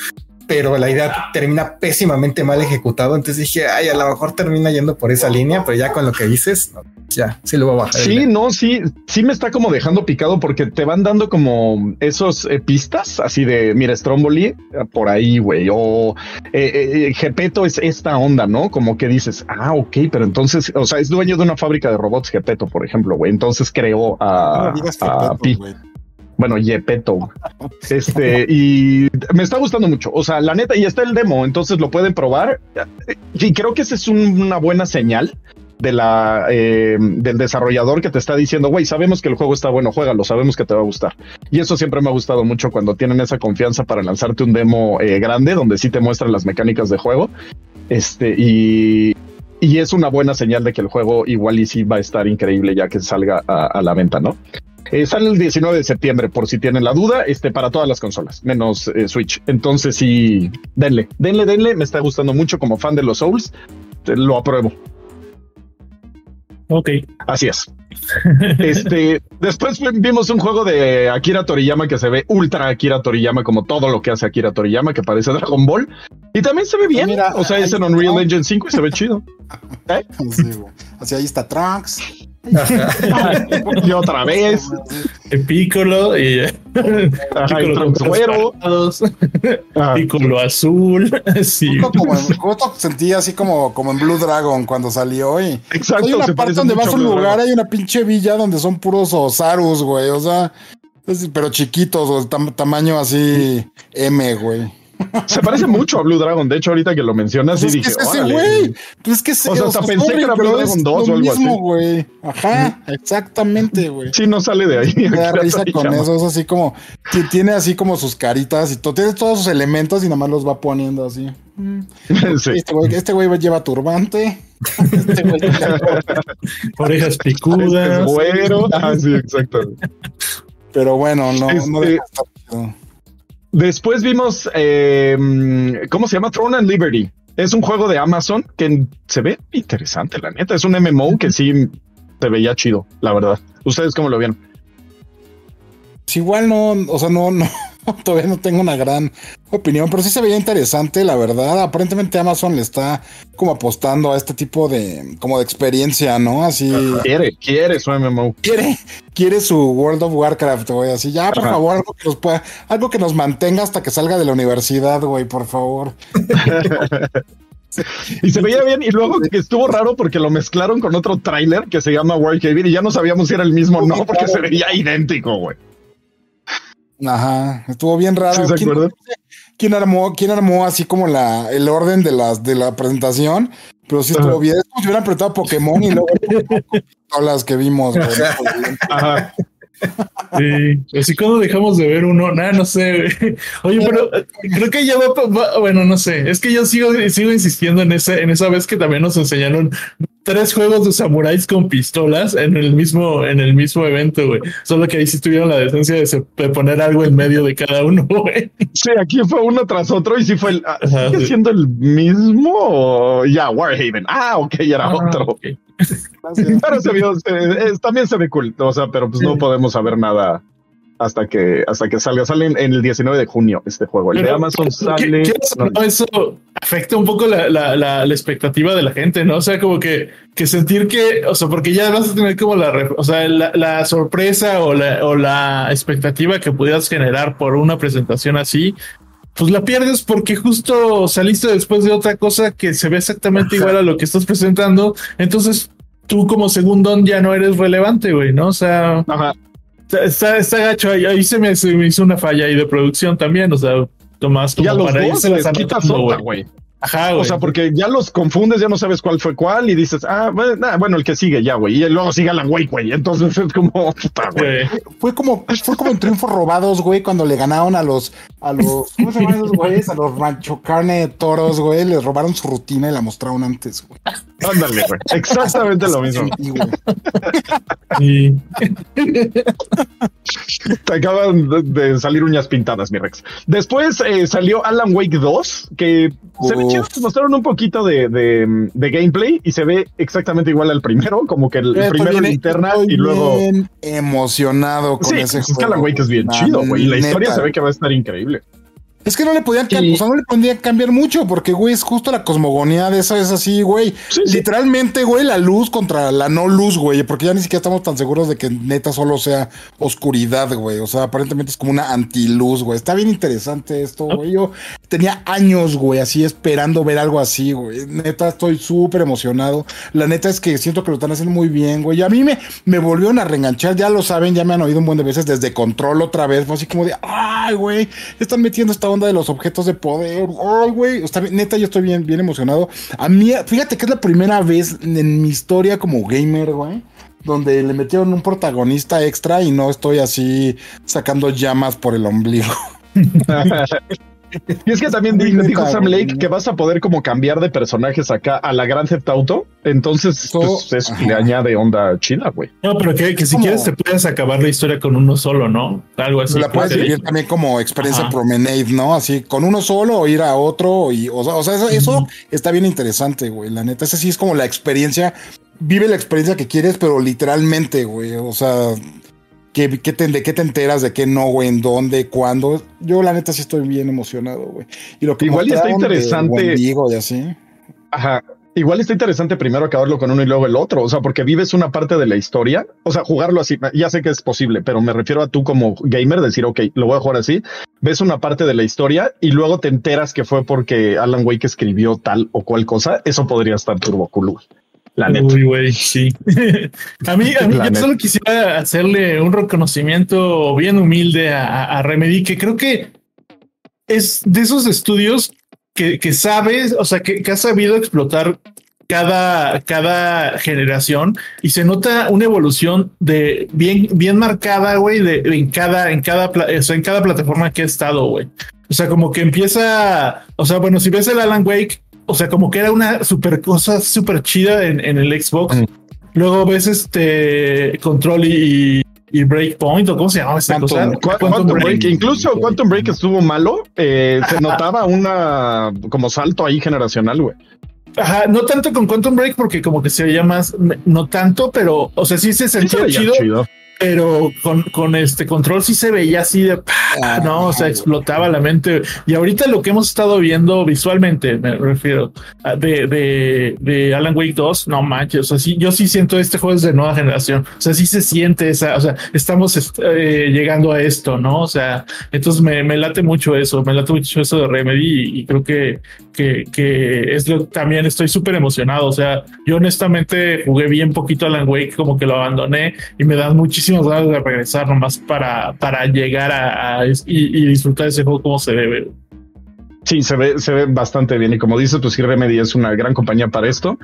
pero la idea termina pésimamente mal ejecutado. Entonces dije, ay, a lo mejor termina yendo por esa línea, pero ya con lo que dices, ya, sí lo voy a bajar. Sí, no, sí, sí me está como dejando picado porque te van dando como esos eh, pistas así de, mira, Stromboli, eh, por ahí, güey, o eh, Gepeto es esta onda, ¿no? Como que dices, ah, ok, pero entonces, o sea, es dueño de una fábrica de robots Gepeto, por ejemplo, güey, entonces creó a, a Pi. Bueno, Yepeto. Este, y me está gustando mucho. O sea, la neta, y está el demo, entonces lo pueden probar. Y creo que esa es una buena señal de la eh, del desarrollador que te está diciendo, güey, sabemos que el juego está bueno, juégalo, sabemos que te va a gustar. Y eso siempre me ha gustado mucho cuando tienen esa confianza para lanzarte un demo eh, grande donde sí te muestran las mecánicas de juego. Este, y, y es una buena señal de que el juego igual y sí va a estar increíble ya que salga a la venta, ¿no? Eh, sale el 19 de septiembre, por si tienen la duda, este, para todas las consolas, menos eh, Switch. Entonces sí, denle, denle, denle. Me está gustando mucho como fan de los Souls. lo apruebo. Ok. Así es. este, después vimos un juego de Akira Toriyama que se ve ultra Akira Toriyama, como todo lo que hace Akira Toriyama, que parece Dragon Ball. Y también se ve bien. Mira, o sea, es en Unreal Engine 5 y se ve chido. ¿Eh? Sí, Así ahí está Trunks. Y otra vez. Piccolo y Piccolo Piccolo azul. Sí. Como, sentí así como, como en Blue Dragon cuando salió. Y Exacto. Hay una parte donde vas a un lugar, hay una pinche villa donde son puros Osarus, güey. O sea, pero chiquitos, tamaño así M, güey. Se parece mucho a Blue Dragon. De hecho, ahorita que lo mencionas, pues sí dije, es ese güey. Pues es que o sea, hasta pensé que era Blue Dragon 2 o algo mismo, así. güey. Ajá, exactamente, güey. Sí, no sale de ahí. Me da risa con eso. Es así como, tiene así como sus caritas y todo. Tiene todos sus elementos y nada más los va poniendo así. Sí. Este güey este wey lleva turbante. Este güey Orejas picudas. Güero. Ah, sí, exacto. Pero bueno, no, no este, deja Después vimos, eh, ¿cómo se llama? Throne and Liberty. Es un juego de Amazon que se ve interesante, la neta. Es un MMO que sí se veía chido, la verdad. ¿Ustedes cómo lo vieron? Pues igual no, o sea, no, no, todavía no tengo una gran opinión, pero sí se veía interesante, la verdad. Aparentemente Amazon le está como apostando a este tipo de, como de experiencia, ¿no? Así. Quiere, quiere su MMO. Quiere, quiere su World of Warcraft, güey. Así, ya, por favor, algo que nos pueda, algo que nos mantenga hasta que salga de la universidad, güey, por favor. Y se veía bien, y luego que estuvo raro porque lo mezclaron con otro tráiler que se llama Warcraft y ya no sabíamos si era el mismo o no, porque se veía idéntico, güey. Ajá, estuvo bien raro. ¿Quién, armó, ¿Quién armó así como la, el orden de las de la presentación? Pero sí estuvo bien. Es como si hubieran apretado Pokémon y luego todas las que vimos. Ajá. Sí, así cuando dejamos de ver uno, nada, no sé. Oye, pero eh, creo que ya va, bueno, no sé, es que yo sigo, sigo insistiendo en esa, en esa vez que también nos enseñaron tres juegos de samuráis con pistolas en el mismo, en el mismo evento, güey. Solo que ahí sí tuvieron la decencia de, poner algo en medio de cada uno, güey. Sí, aquí fue uno tras otro y sí fue el, ah, ¿sigue siendo el mismo? Ya, Warhaven. Ah, ok, era ah, otro. Pero se vio, también se ve cool, o sea, pero pues no podemos saber nada hasta que hasta que salga. Sale en, el 19 de junio este juego. El de Amazon sale. eso afecta un poco la, la, la, expectativa de la gente, ¿no? O sea, como que, que sentir que, o sea, porque ya vas a tener como la, o sea, la, sorpresa o la, o la expectativa que pudieras generar por una presentación así, pues la pierdes porque justo saliste después de otra cosa que se ve exactamente igual a lo que estás presentando. Entonces tú como segundón ya no eres relevante, güey, ¿no? O sea, Está, está, gacho ahí. Ahí se me, hizo una falla ahí de producción también. O sea, Tomás, como los para dos güey. Ajá, güey. O sea, porque ya los confundes, ya no sabes cuál fue cuál y dices, ah, bueno, el que sigue ya, güey. Y luego sigue Alan Wake, güey. Entonces es como, puta, güey. Fue como, fue como en triunfos robados, güey, cuando le ganaron a los, a los, ¿cómo se llaman esos güeyes? A los rancho carne toros, güey. Les robaron su rutina y la mostraron antes, güey. Ándale, güey. Exactamente lo mismo. Te acaban de salir uñas pintadas, mi Rex. Después eh, salió Alan Wake 2, que se ve chido. Mostraron un poquito de, de, de, gameplay y se ve exactamente igual al primero, como que el eh, primero linterna y luego. emocionado con ese juego. Es que Alan Wake es bien chido, güey. Y la historia se ve que va a estar increíble. Es que no le podían, o sea, no le podían cambiar mucho, porque, güey, es justo la cosmogonía de eso, es así, güey. Literalmente, güey, la luz contra la no luz, güey, porque ya ni siquiera estamos tan seguros de que neta solo sea oscuridad, güey. O sea, aparentemente es como una antiluz, güey. Está bien interesante esto, güey. Yo tenía años, güey, así esperando ver algo así, güey. Neta, estoy súper emocionado. La neta es que siento que lo están haciendo muy bien, güey. Y a mí me, me volvieron a reenganchar, ya lo saben, ya me han oído un buen de veces desde Control otra vez. Fue así como de, ay, güey, están metiendo esta onda de los objetos de poder. Ay, güey, neta, yo estoy bien, bien emocionado. A mí, fíjate que es la primera vez en mi historia como gamer, güey, donde le metieron un protagonista extra y no estoy así sacando llamas por el ombligo. Y es que también dijo, Sam Lake que vas a poder como cambiar de personajes acá a la Gran Theft Auto. Entonces, pues, le añade onda chida, güey. No, pero que, si quieres te puedes acabar la historia con uno solo, ¿no? Algo así. La puedes vivir también como experiencia promenade, ¿no? Así, con uno solo o ir a otro. Y, o, sea, eso, está bien interesante, güey. La neta, esa sí es como la experiencia. Vive la experiencia que quieres, pero literalmente, güey. O sea, ¿Qué, qué te, ¿De qué te enteras? ¿De qué no, güey? ¿En dónde? ¿Cuándo? Yo, la neta, sí estoy bien emocionado, güey. Y lo que Igual está interesante. Digo y así. Ajá. Igual está interesante primero acabarlo con uno y luego el otro. O sea, porque vives una parte de la historia. O sea, jugarlo así. Ya sé que es posible, pero me refiero a tú como gamer decir, ok, lo voy a jugar así. Ves una parte de la historia y luego te enteras que fue porque Alan Wake escribió tal o cual cosa. Eso podría estar turbo la Uy, güey, sí. a mí, a mí yo solo quisiera hacerle un reconocimiento bien humilde a, Remedy, que creo que es de esos estudios que, que sabes, o sea, que, ha sabido explotar cada, cada generación y se nota una evolución de bien, bien marcada, güey, de, en cada, en cada, o en cada plataforma que ha estado, güey. O sea, como que empieza, o sea, bueno, si ves el Alan Wake, o sea, como que era una super cosa súper chida en, el Xbox. Mm. Luego ves este Control y, Breakpoint, o cómo se llama esta cosa. Quantum, Break. Incluso Quantum Break estuvo malo. Eh, se notaba una como salto ahí generacional, güey. Ajá, no tanto con Quantum Break porque como que se veía más, no tanto, pero, o sea, sí se sentía chido pero con, con, este control sí se veía así de, ah, no, o sea, explotaba la mente. Y ahorita lo que hemos estado viendo visualmente, me refiero, de, de, de Alan Wake 2, no manches, o sea, sí, yo sí siento este juego es de nueva generación, o sea, sí se siente esa, o sea, estamos eh, llegando a esto, ¿no? O sea, entonces me, me, late mucho eso, me late mucho eso de Remedy y, creo que, que, que es lo, también estoy súper emocionado, o sea, yo honestamente jugué bien poquito Alan Wake, como que lo abandoné y me dan muchísimo muchísimas ganas de regresar nomás para, para llegar a, y, disfrutar ese juego como se debe. Sí, se ve, se ve bastante bien. Y como dices, pues Remedy es una gran compañía para esto.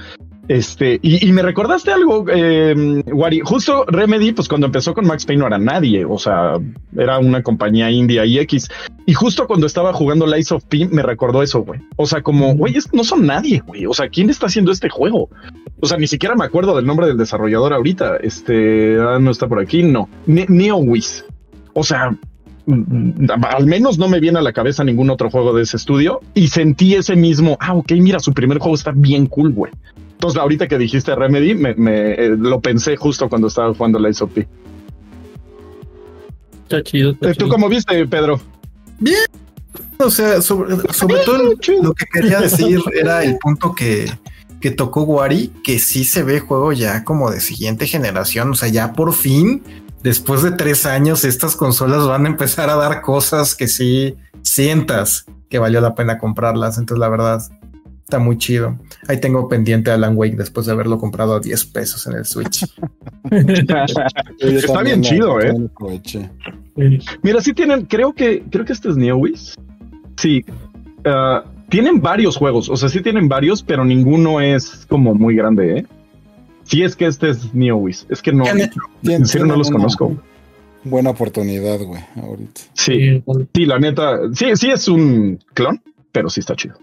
Este, y, me recordaste algo, eh, Wari. Justo Remedy, pues cuando empezó con Max Payne no era nadie. O sea, era una compañía india y X. Y justo cuando estaba jugando Lies of P, me recordó eso, güey. O sea, como, güey, no son nadie, güey. O sea, ¿quién está haciendo este juego? O sea, ni siquiera me acuerdo del nombre del desarrollador ahorita. Este, ah, no está por aquí, no. NeoWiz. O sea, Mm, al menos no me viene a la cabeza ningún otro juego de ese estudio y sentí ese mismo, ah, ok, mira, su primer juego está bien cool, güey. Entonces, ahorita que dijiste Remedy, me, eh, lo pensé justo cuando estaba jugando la SOP. Está chido. Eh, ¿Tú cómo viste, Pedro? Bien. O sea, sobre, todo lo que quería decir era el punto que, que tocó Wari, que sí se ve juego ya como de siguiente generación. O sea, ya por fin después de tres años, estas consolas van a empezar a dar cosas que sí sientas que valió la pena comprarlas. Entonces, la verdad, está muy chido. Ahí tengo pendiente a Alan Wake después de haberlo comprado a 10 pesos en el Switch. está bien chido, eh. Mira, sí tienen, creo que, creo que este es NeoWiz. Sí. Uh, tienen varios juegos, o sea, sí tienen varios, pero ninguno es como muy grande, ¿eh? Si es que este es NeoWiz. Es que no, en serio no los conozco. Buena oportunidad, güey, ahorita. Sí, sí, la neta, sí, sí es un clon, pero sí está chido.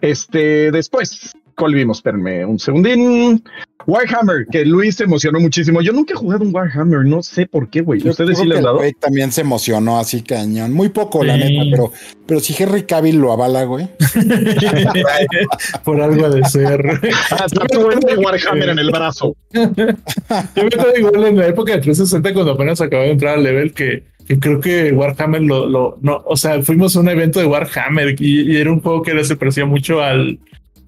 Este, después, ¿cuál vimos? Espérenme un segundín. Warhammer, que Luis se emocionó muchísimo. Yo nunca he jugado un Warhammer, no sé por qué, güey. ¿Ustedes sí les han dado? también se emocionó así cañón. Muy poco, la neta, pero, pero si Henry Cavill lo avala, güey. por algo de ser. Hasta de Warhammer en el brazo. Yo me acuerdo igual en la época de 360 cuando apenas acababa de entrar al level que creo que Warhammer lo, lo, no, o sea, fuimos a un evento de Warhammer y, era un juego que se parecía mucho al,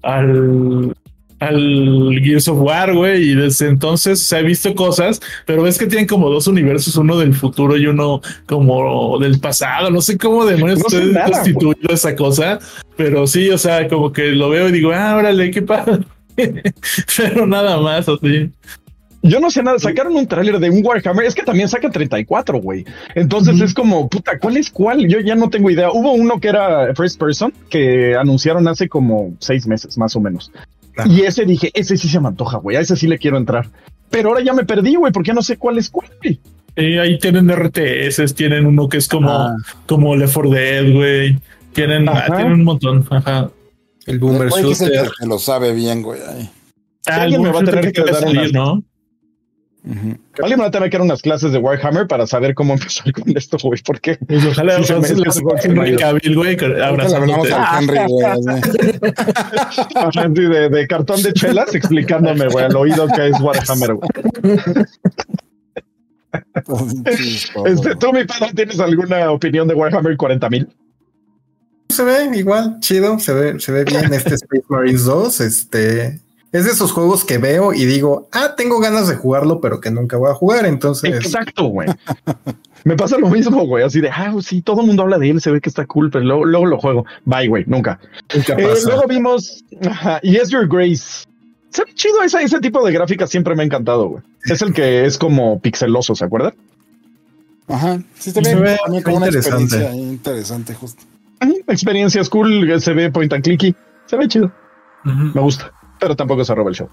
al, al Gears of War, güey, y desde entonces se ha visto cosas, pero ves que tienen como dos universos, uno del futuro y uno como del pasado, no sé cómo demonios no constituido esa cosa, pero sí, o sea, como que lo veo y digo, ah, órale, qué padre, pero nada más así. Yo no sé nada, sacaron un tráiler de un Warhammer, es que también saca 34, güey. Entonces es como, puta, ¿cuál es cuál? Yo ya no tengo idea. Hubo uno que era First Person, que anunciaron hace como seis meses, más o menos. Y ese dije, ese sí se me antoja, güey, a ese sí le quiero entrar. Pero ahora ya me perdí, güey, porque ya no sé cuál es cuál, güey. ahí tienen RTS, tienen uno que es como, como Left 4 Dead, güey. Tienen, ah, tienen un montón. Ajá. El Boomer Shooter. que lo sabe bien, güey. alguien me va a tener que, salir, ¿no? Alguien me va a tener que dar unas clases de Warhammer para saber cómo empezar con esto, güey. Porque pues ojalá se les Henry Cavill, güey. Abrazándote. Henry, de, de cartón de chelas explicándome, güey, al oído que es Warhammer, güey. este, ¿Tú, mi padre, tienes alguna opinión de Warhammer 40.000? Se ve igual, chido, se ve, se ve bien este Space Marines 2. Este es de esos juegos que veo y digo, ah, tengo ganas de jugarlo, pero que nunca voy a jugar. Entonces, exacto, güey. Me pasa lo mismo, güey. Así de, ah, sí, todo el mundo habla de él, se ve que está cool, pero luego, luego lo juego. Bye, güey, nunca. Eh, luego vimos Yes Your Grace. Se ve chido ese, ese tipo de gráficas, siempre me ha encantado, güey. Es el que es como pixeloso, ¿se acuerdan? Ajá, sí, se, ve, como una experiencia interesante, justo. Experiencias cool, se ve point and clicky, se ve chido. Me gusta pero tampoco se roba el show.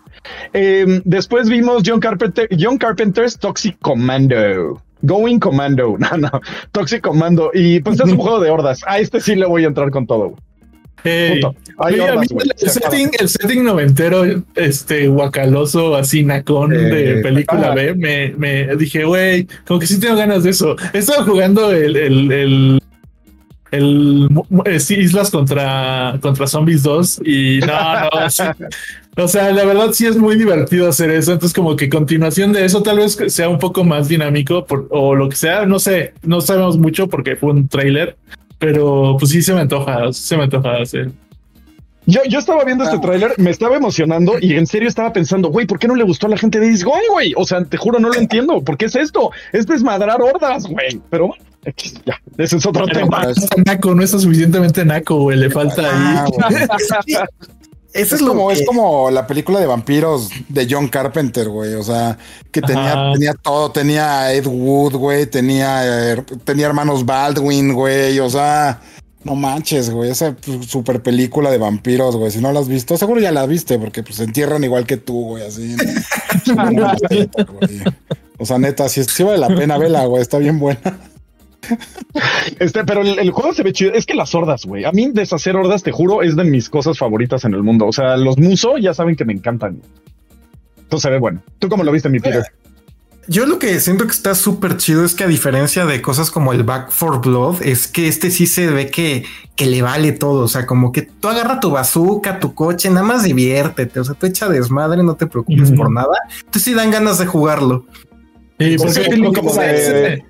Eh, después vimos John, Carpenter, John Carpenter's Toxic Commando. Going Commando. No, no. Toxic Commando. Y pues es un juego de hordas. A este sí le voy a entrar con todo. el, setting, noventero, este guacaloso, así nacón de película B, me, me dije, güey, como que sí tengo ganas de eso. He estado jugando el, el el Islas contra, contra Zombies 2 y no, no, o sea, la verdad sí es muy divertido hacer eso, entonces como que continuación de eso tal vez sea un poco más dinámico o lo que sea, no sé, no sabemos mucho porque fue un trailer, pero pues sí se me antoja, se me antoja hacer. Yo, yo estaba viendo este tráiler, me estaba emocionando y en serio estaba pensando, güey, ¿por qué no le gustó a la gente de Disgone, güey? O sea, te juro, no lo entiendo. ¿Por qué es esto? Es desmadrar hordas, güey. Pero bueno, ya, ese es otro tema. Naco, no está suficientemente naco, güey. Le falta ahí. Ah, Eso es, como, es como la película de vampiros de John Carpenter, güey. O sea, que tenía, tenía todo, tenía Ed Wood, güey, tenía, eh, tenía hermanos Baldwin, güey. O sea, no manches, güey. Esa super película de vampiros, güey. Si no la has visto, seguro ya la viste, porque pues se entierran igual que tú, güey, así. o sea, neta, si sí vale la pena, vela, güey. Está bien buena. Este, pero el, juego se ve chido. Es que las hordas, güey. A mí deshacer hordas, te juro, es de mis cosas favoritas en el mundo. O sea, los muso ya saben que me encantan. Entonces se ve bueno. ¿Tú cómo lo viste, mi Peter? Yo lo que siento que está súper chido es que a diferencia de cosas como el Back for Blood, es que este sí se ve que, que le vale todo. O sea, como que tú agarra tu bazooka, tu coche, nada más diviértete. O sea, tú echa desmadre, no te preocupes por nada. Entonces sí dan ganas de jugarlo. Sí, porque, como de,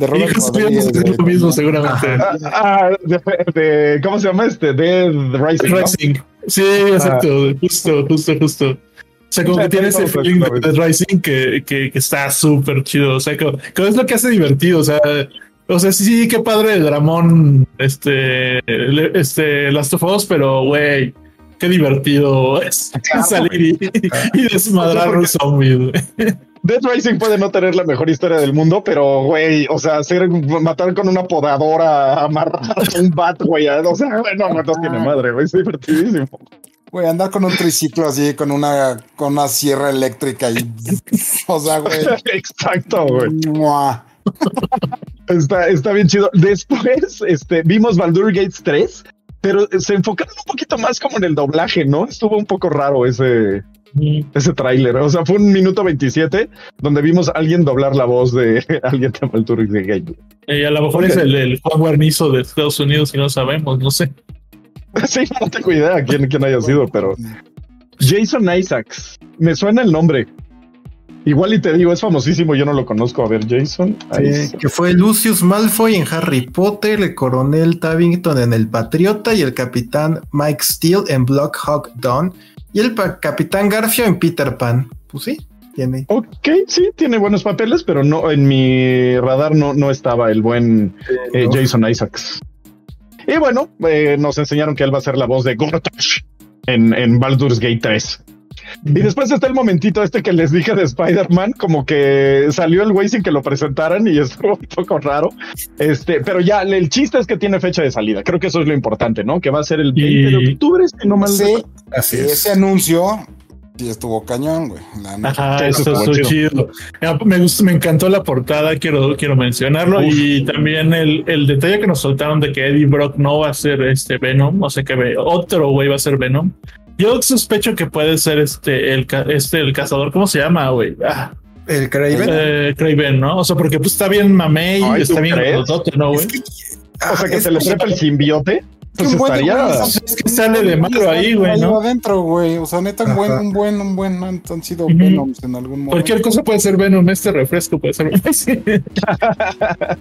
de Robert Rodríguez. lo mismo, seguramente. Ah, de, ¿Cómo se llama este? Dead Rising. Rising. Sí, exacto. Justo, justo, justo. O sea, como que tiene ese feeling de Dead Rising que, que, que está súper chido. O sea, que, es lo que hace divertido. O sea, o sea, sí, sí, qué padre el Dramón, este, este, Last of Us, pero güey, qué divertido es salir y, y desmadrar los zombies. Dead Rising puede no tener la mejor historia del mundo, pero, güey, o sea, hacer, matar con una podadora, amarrar un bat, güey, o sea, no, no, tiene ah. madre, güey, es divertidísimo. Güey, andar con un triciclo así, con una, con una sierra eléctrica y, o sea, güey. Exacto, güey. está, está bien chido. Después, este, vimos Baldur Gates 3, pero se enfocaron un poquito más como en el doblaje, ¿no? Estuvo un poco raro ese, ese tráiler. O sea, fue un minuto 27 donde vimos a alguien doblar la voz de alguien de Maltur de Game. Y a lo mejor es el, el Juan Guarnizo de Estados Unidos y no sabemos, no sé. sí, no tengo idea quién, quién haya sido, pero Jason Isaacs. Me suena el nombre. Igual y te digo, es famosísimo, yo no lo conozco. A ver, Jason. que fue Lucius Malfoy en Harry Potter, el coronel Tabington en El Patriota y el capitán Mike Steele en Block Hawk Dawn y el Capitán Garfio en Peter Pan. Pues sí, tiene. Ok, sí, tiene buenos papeles, pero no en mi radar no, no estaba el buen eh, Jason Isaacs. Y bueno, eh, nos enseñaron que él va a ser la voz de Gortash en, en Baldur's Gate 3. Y después está el momentito este que les dije de Spider-Man, como que salió el güey sin que lo presentaran y estuvo un poco raro. Este, pero ya el chiste es que tiene fecha de salida. Creo que eso es lo importante, ¿no? Que va a ser el 20 de octubre, si no mal sí, así Ese anuncio sí estuvo cañón, güey. Ajá, eso estuvo chido. Me, gustó, me encantó la portada, quiero, quiero mencionarlo. y también el, el, detalle que nos soltaron de que Eddie Brock no va a ser este Venom, o sea que otro güey va a ser Venom. Yo sospecho que puede ser este el, este, el cazador, ¿cómo se llama, güey? Ah. El Craven. Eh, Craven, ¿no? O sea, porque pues está bien mamey, está bien ¿no, güey? o sea, que se le trepa el simbiote. Pues estaría... es que sale de malo ahí, güey, ¿no? adentro, güey. O sea, neta, un buen, un buen, un buen, han sido Venoms en algún momento. Cualquier cosa puede ser Venom, este refresco puede ser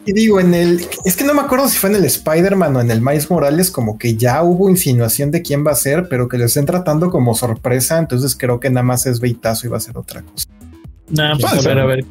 y digo, en el, es que no me acuerdo si fue en el Spider-Man o en el Miles Morales, como que ya hubo insinuación de quién va a ser, pero que lo estén tratando como sorpresa, entonces creo que nada más es veitazo y va a ser otra cosa. Nah, pues a ver, a ver.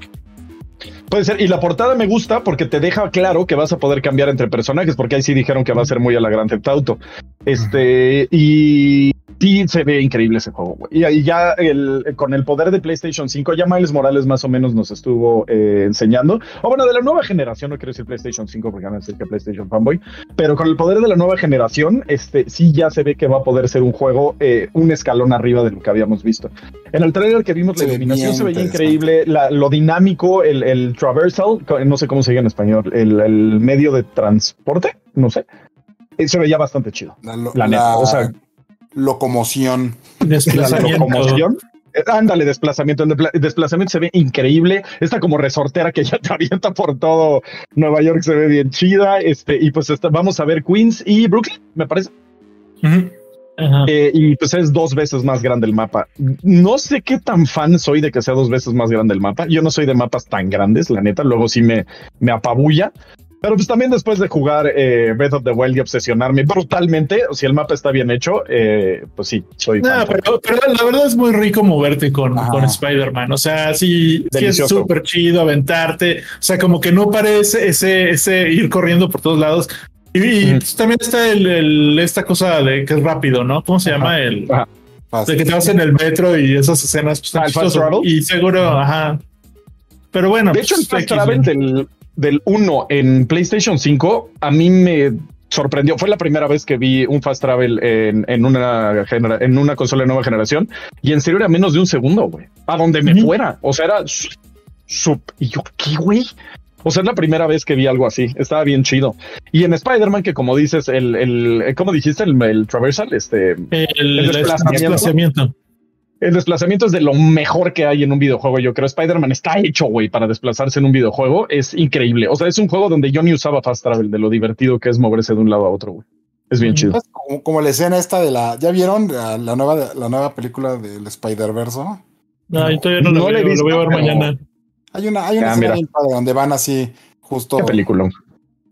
Puede ser. Y la portada me gusta porque te deja claro que vas a poder cambiar entre personajes, porque ahí sí dijeron que va a ser muy a la Gran Theft Auto. Este, y sí se ve increíble ese juego. Y, ahí ya el, con el poder de PlayStation 5, ya Miles Morales más o menos nos estuvo eh, enseñando. O bueno, de la nueva generación, no quiero decir PlayStation 5 porque van a decir que PlayStation Fanboy, pero con el poder de la nueva generación, este sí ya se ve que va a poder ser un juego eh, un escalón arriba de lo que habíamos visto. En el trailer que vimos, la iluminación se veía increíble, lo dinámico, el, el, traversal, no sé cómo se dice en español, el, el medio de transporte, no sé. Eh, se veía bastante chido. La, neta. O sea, locomoción. Desplazamiento. locomoción. Eh, ándale, desplazamiento. El desplazamiento se ve increíble. Esta como resortera que ya te avienta por todo Nueva York se ve bien chida. Este, y pues vamos a ver Queens y Brooklyn, me parece. Eh, y pues es dos veces más grande el mapa. No sé qué tan fan soy de que sea dos veces más grande el mapa. Yo no soy de mapas tan grandes, la neta. Luego sí me, me apabulla. Pero pues también después de jugar eh, Breath of the Wild y obsesionarme brutalmente, si el mapa está bien hecho, eh, pues sí, soy. No, pero, la verdad es muy rico moverte con, con Spider-Man. O sea, sí, es súper chido aventarte. O sea, como que no parece ese, ese ir corriendo por todos lados. Y, pues, también está el, esta cosa de que es rápido, ¿no? ¿Cómo se llama? El de que te vas en el metro y esas escenas pues, ah, y seguro, ajá. Pero bueno, de hecho, el pues, travel del 1 en PlayStation 5, a mí me sorprendió. Fue la primera vez que vi un fast travel en, una, en una consola de nueva generación y en serio era menos de un segundo, güey. A donde me fuera. O sea, era sub. Y yo, ¿qué, güey? O sea, es la primera vez que vi algo así. Estaba bien chido. Y en Spider-Man, que como dices, el, el, ¿cómo dijiste? El, el traversal, este, el, desplazamiento el desplazamiento es de lo mejor que hay en un videojuego. Yo creo Spider-Man está hecho, güey, para desplazarse en un videojuego. Es increíble. O sea, es un juego donde yo ni usaba fast travel, de lo divertido que es moverse de un lado a otro, güey. Es bien chido. Como, la escena esta de la. ¿Ya vieron la, nueva, la nueva película del Spider-Verse? No, yo todavía no, lo, veo, lo voy a ver mañana. Hay una, hay una ah, escena donde van así, justo. ¿Qué película?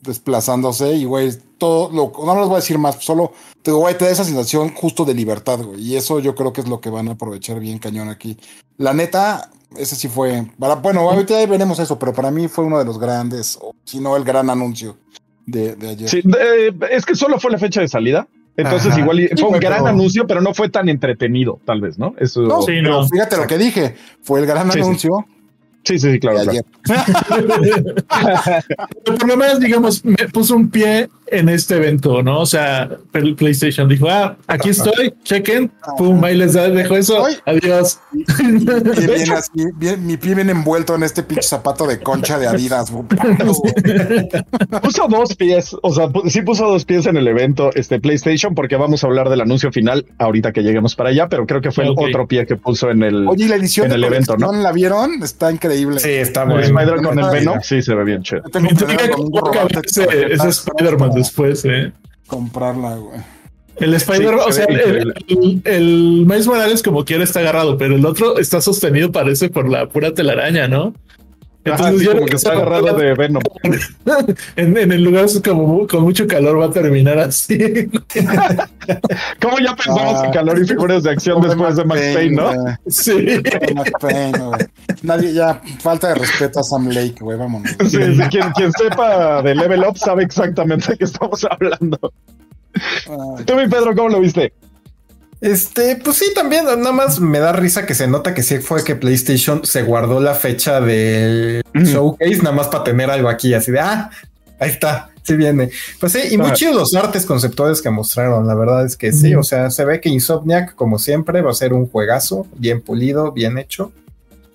desplazándose y, güey, todo, lo, no les voy a decir más, solo, te, güey, te da esa sensación justo de libertad, güey, y eso yo creo que es lo que van a aprovechar bien cañón aquí. La neta, ese sí fue, para, bueno, ahorita veremos eso, pero para mí fue uno de los grandes, o si no el gran anuncio de, ayer. Sí, es que solo fue la fecha de salida. Entonces, igual fue un gran anuncio, pero no fue tan entretenido, tal vez, ¿no? Eso. No, sí, no. fíjate lo que dije. Fue el gran anuncio. Sí, sí, sí, claro. por lo menos, digamos, me puso un pie en este evento, ¿no? O sea, el PlayStation dijo, ah, aquí estoy, chequen, pum, ahí les dejo eso, adiós. mi pie viene envuelto en este pinche zapato de concha de Adidas. puso dos pies, o sea, sí puso dos pies en el evento, este PlayStation, porque vamos a hablar del anuncio final ahorita que lleguemos para allá, pero creo que fue el otro pie que puso en el, Oye, la edición en el evento, ¿no? ¿La vieron? Está increíble. Sí, está muy bien. Spider con el Venom, sí, se ve bien chido. Es Spider-Man después, ¿eh? Comprarla, güey. El Spider, o sea, el, el, el, Miles Morales como quiera está agarrado, pero el otro está sostenido, parece, por la pura telaraña, ¿no? Entonces, como que está agarrado de Venom. En, en, el lugar como con mucho calor va a terminar así. ¿Cómo ya pensamos en calor y figuras de acción después de Max Payne, no? Sí. Max Payne, Nadie ya falta de respeto a Sam Lake, güey, vámonos. Sí, quien, quien, sepa de Level Up sabe exactamente de qué estamos hablando. Tú, mi Pedro, ¿cómo lo viste? Este, pues sí, también nada más me da risa que se nota que sí fue que PlayStation se guardó la fecha del showcase, nada más para tener algo aquí, así de ah, ahí está, sí viene. Pues sí, y muy chidos los artes conceptuales que mostraron. La verdad es que sí, o sea, se ve que Insomniac, como siempre, va a ser un juegazo bien pulido, bien hecho.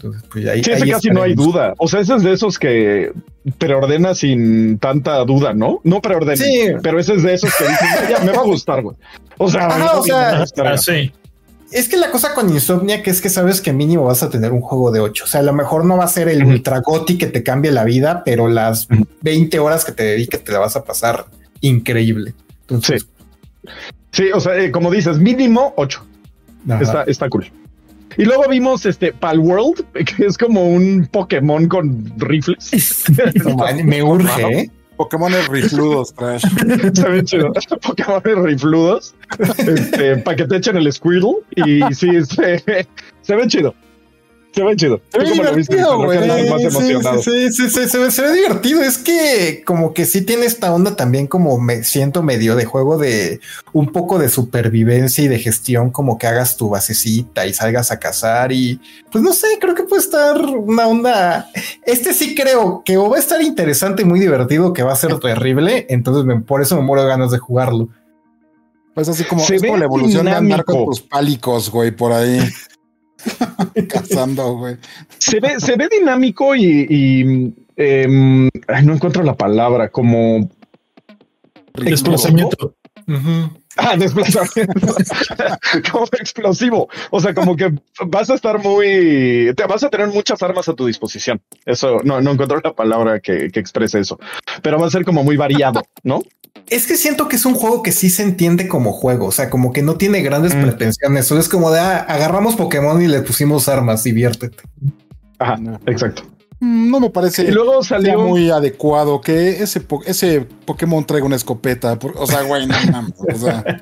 Entonces, pues ahí, sí, ese casi no hay duda. O sea, ese es de esos que preordena sin tanta duda, ¿no? No preordena, sí. pero ese es de esos que dicen, ya, me va a gustar, güey. O sea, o sea ah, sí. Es que la cosa con Insomnia que es que sabes que mínimo vas a tener un juego de 8. O sea, a lo mejor no va a ser el ultra goti que te cambie la vida, pero las 20 horas que te dediques te la vas a pasar increíble. Entonces, Sí, o sea, eh, como dices, mínimo 8. Está, está cool. Y luego vimos este Pal World, que es como un Pokémon con rifles. me urge, ¿eh? Pokémon rifludos, trash. Se ve chido. Pokémon rifludos. Este, para que te echen el Squirtle. Y sí, se, se ve chido. Se ve chido. Se ve divertido, güey. Sí, sí, sí, se, ve, se ve divertido. Es que como que sí tiene esta onda también como me siento medio de juego de un poco de supervivencia y de gestión, como que hagas tu basecita y salgas a cazar y pues no sé, creo que puede estar una onda. Este sí creo que o va a estar interesante y muy divertido, que va a ser terrible. Entonces por eso me muero de ganas de jugarlo. Pues así como es como la evolución de andar con tus pálicos, güey, por ahí. Cazando, güey. Se ve, se ve dinámico y, em, no encuentro la palabra, como desplazamiento. Ah, desplazamiento. como explosivo. O sea, como que vas a estar muy. Te vas a tener muchas armas a tu disposición. Eso no, no encuentro la palabra que, que exprese eso, pero va a ser como muy variado, ¿no? Es que siento que es un juego que sí se entiende como juego, o sea, como que no tiene grandes mm. pretensiones, solo es como de ah, agarramos Pokémon y le pusimos armas, diviértete. Ajá, exacto. Mm, no me parece y luego salió muy adecuado que ese, ese Pokémon traiga una escopeta. o sea, güey, no, o sea,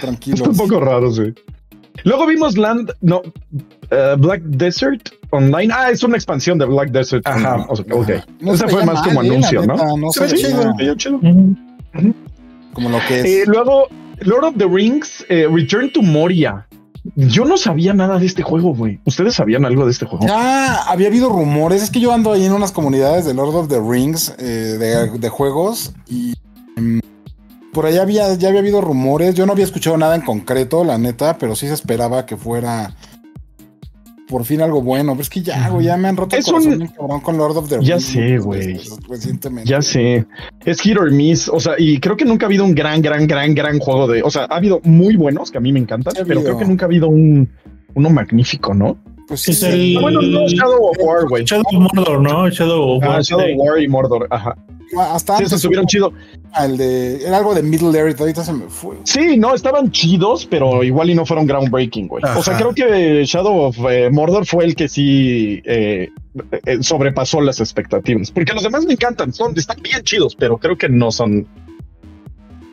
tranquilo. un poco raro, sí. Luego vimos Land, no, uh, Black Desert Online. Ah, es una expansión de Black Desert. Ajá. O sea, ok. Ese fue más como anuncio, ¿no? no se chido. chido. Como lo que es. Eh, luego, Lord of the Rings, eh, Return to Moria. Yo no sabía nada de este juego, güey. ¿Ustedes sabían algo de este juego? Ya había habido rumores. Es que yo ando ahí en unas comunidades de Lord of the Rings eh, de, juegos y em, por allá había, ya había habido rumores. Yo no había escuchado nada en concreto, la neta, pero sí se esperaba que fuera por fin algo bueno. Pero es que ya, güey, ya me han roto el corazón cabrón con Lord of the Rings. Ya sé, güey. Recientemente. Ya sé. Es hit or miss. O sea, y creo que nunca ha habido un gran, gran, gran, gran juego de. O sea, ha habido muy buenos que a mí me encantan, pero creo que nunca ha habido un uno magnífico, ¿no? Pues sí, es el. Bueno, no, Shadow of War, güey. Shadow of Mordor, ¿no? Shadow of ah, War. Shadow of War y Mordor, ajá. Hasta sí, se subieron chido. El de, era algo de Middle Earth, ahorita se me fue. Sí, no, estaban chidos, pero igual y no fueron groundbreaking, güey. O sea, creo que Shadow of eh, Mordor fue el que sí eh, eh, sobrepasó las expectativas. Porque los demás me encantan, son, están bien chidos, pero creo que no son.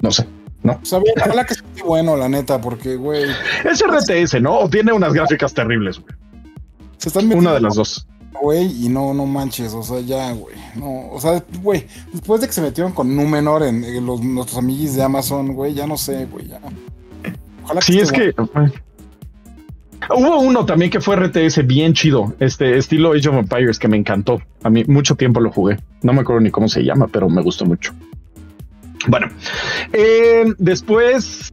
No sé. ¿no? Sabía, ojalá que sea bueno, la neta, porque, güey. Es RTS, ¿no? O tiene unas gráficas terribles, güey. Se están Una de las dos güey, y no, no manches, o sea, ya, güey, no, o sea, güey, después de que se metieron con Númenor en, en los, nuestros amiguis de Amazon, güey, ya no sé, güey, ya. Ojalá sí, es que... Hubo uno también que fue RTS bien chido, este estilo Age of Empires que me encantó. A mí mucho tiempo lo jugué. No me acuerdo ni cómo se llama, pero me gustó mucho. Bueno, eh, después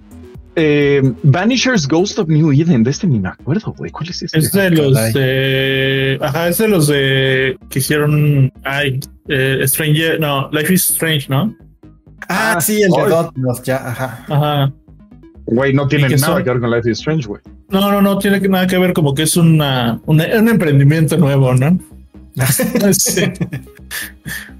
eh, Vanishers Ghost of New Eden, de este ni me acuerdo, güey. ¿Cuál es este? Es de los de. Ajá, es de los de. que hicieron. Ay, eh, Stranger. No, Life is Strange, ¿no? Ah, sí, el de Dotnos, ya, ajá. Ajá. Güey, no tiene nada que ver con Life is Strange, güey. No, no, no tiene nada que ver, como que es una, un emprendimiento nuevo, ¿no? sí.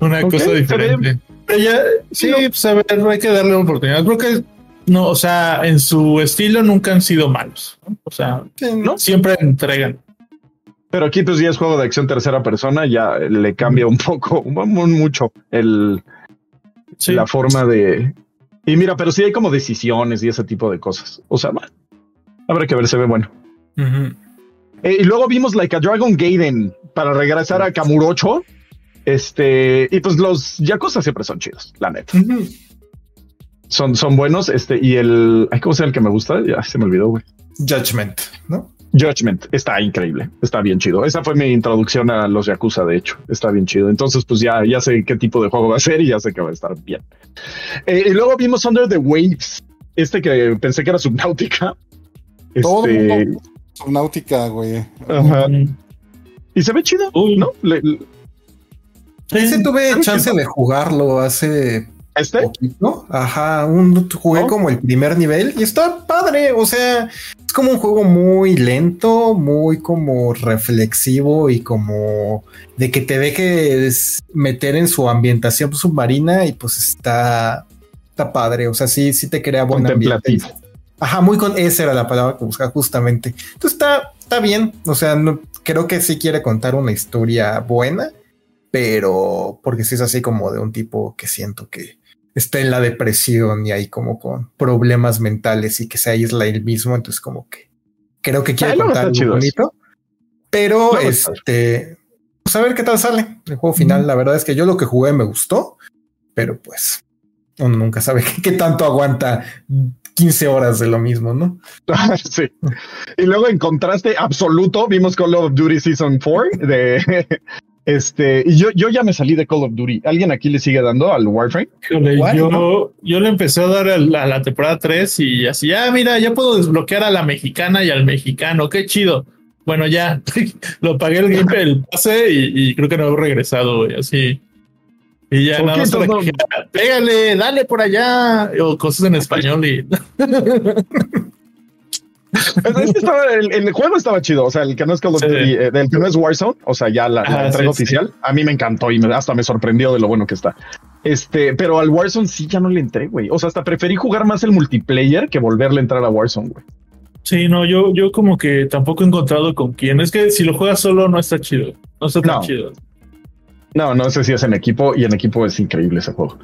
Una cosa diferente. Pero ya, sí, pues a ver, hay que darle una oportunidad. Creo que no, o sea, en su estilo nunca han sido malos. O sea, ¿no? siempre entregan. Pero aquí pues ya es juego de acción tercera persona, ya le cambia un poco, mucho el la forma de. Y mira, pero sí hay como decisiones y ese tipo de cosas. O sea, habrá que ver, se ve bueno. Eh, y luego vimos Like a Dragon Gaiden para regresar a Kamurocho. Este, y pues los Yakuza siempre son chidos, la neta son, son buenos. Este, y el, ¿cómo se llama el que me gusta? Ya se me olvidó, güey. Judgment, ¿no? Judgment está increíble, está bien chido. Esa fue mi introducción a los Yakuza, de hecho, está bien chido. Entonces, pues ya, ya sé qué tipo de juego va a ser y ya sé que va a estar bien. Eh, y luego vimos Under the Waves, este que pensé que era Subnautica. Todo este... Subnautica, güey. Ajá. Y se ve chido, ¿no? Ese tuve chance de jugarlo hace ¿Este? Ajá, un, jugué como el primer nivel y está padre. O sea, es como un juego muy lento, muy como reflexivo y como de que te dejes meter en su ambientación submarina y pues está, está padre. O sea, sí, sí te crea buen ambiente. Ajá, muy con esa era la palabra que buscaba justamente. Entonces está, está bien. O sea, no, creo que sí quiere contar una historia buena, pero porque sí es así como de un tipo que siento que está en la depresión y ahí como con problemas mentales y que se aísla él mismo. Entonces, como que creo que quiere contar algo bonito. Pero este, pues a ver qué tal sale el juego final. La verdad es que yo lo que jugué me gustó, pero pues uno nunca sabe qué tanto aguanta 15 horas de lo mismo, ¿no? sí. Y luego en contraste absoluto, vimos Call of Duty Season 4 de este, y yo, yo ya me salí de Call of Duty. ¿Alguien aquí le sigue dando al Warframe? yo, yo le empecé a dar a la, temporada 3 y así, ah, mira, ya puedo desbloquear a la mexicana y al mexicano, qué chido. Bueno, ya lo pagué el gameplay, el pase y, creo que no he regresado, güey, así. Y ya nada más pégale, dale por allá, o cosas en español y. el, juego estaba chido, o sea, el que no es Call of Duty, eh, el que no es Warzone, o sea, ya la, ah, entrega oficial, a mí me encantó y hasta me sorprendió de lo bueno que está. Este, pero al Warzone sí ya no le entré, güey. O sea, hasta preferí jugar más el multiplayer que volverle a entrar a Warzone, güey. Sí, no, yo, yo como que tampoco he encontrado con quién. Es que si lo juegas solo no está chido. No está tan chido. No, no sé si es en equipo y en equipo es increíble ese juego.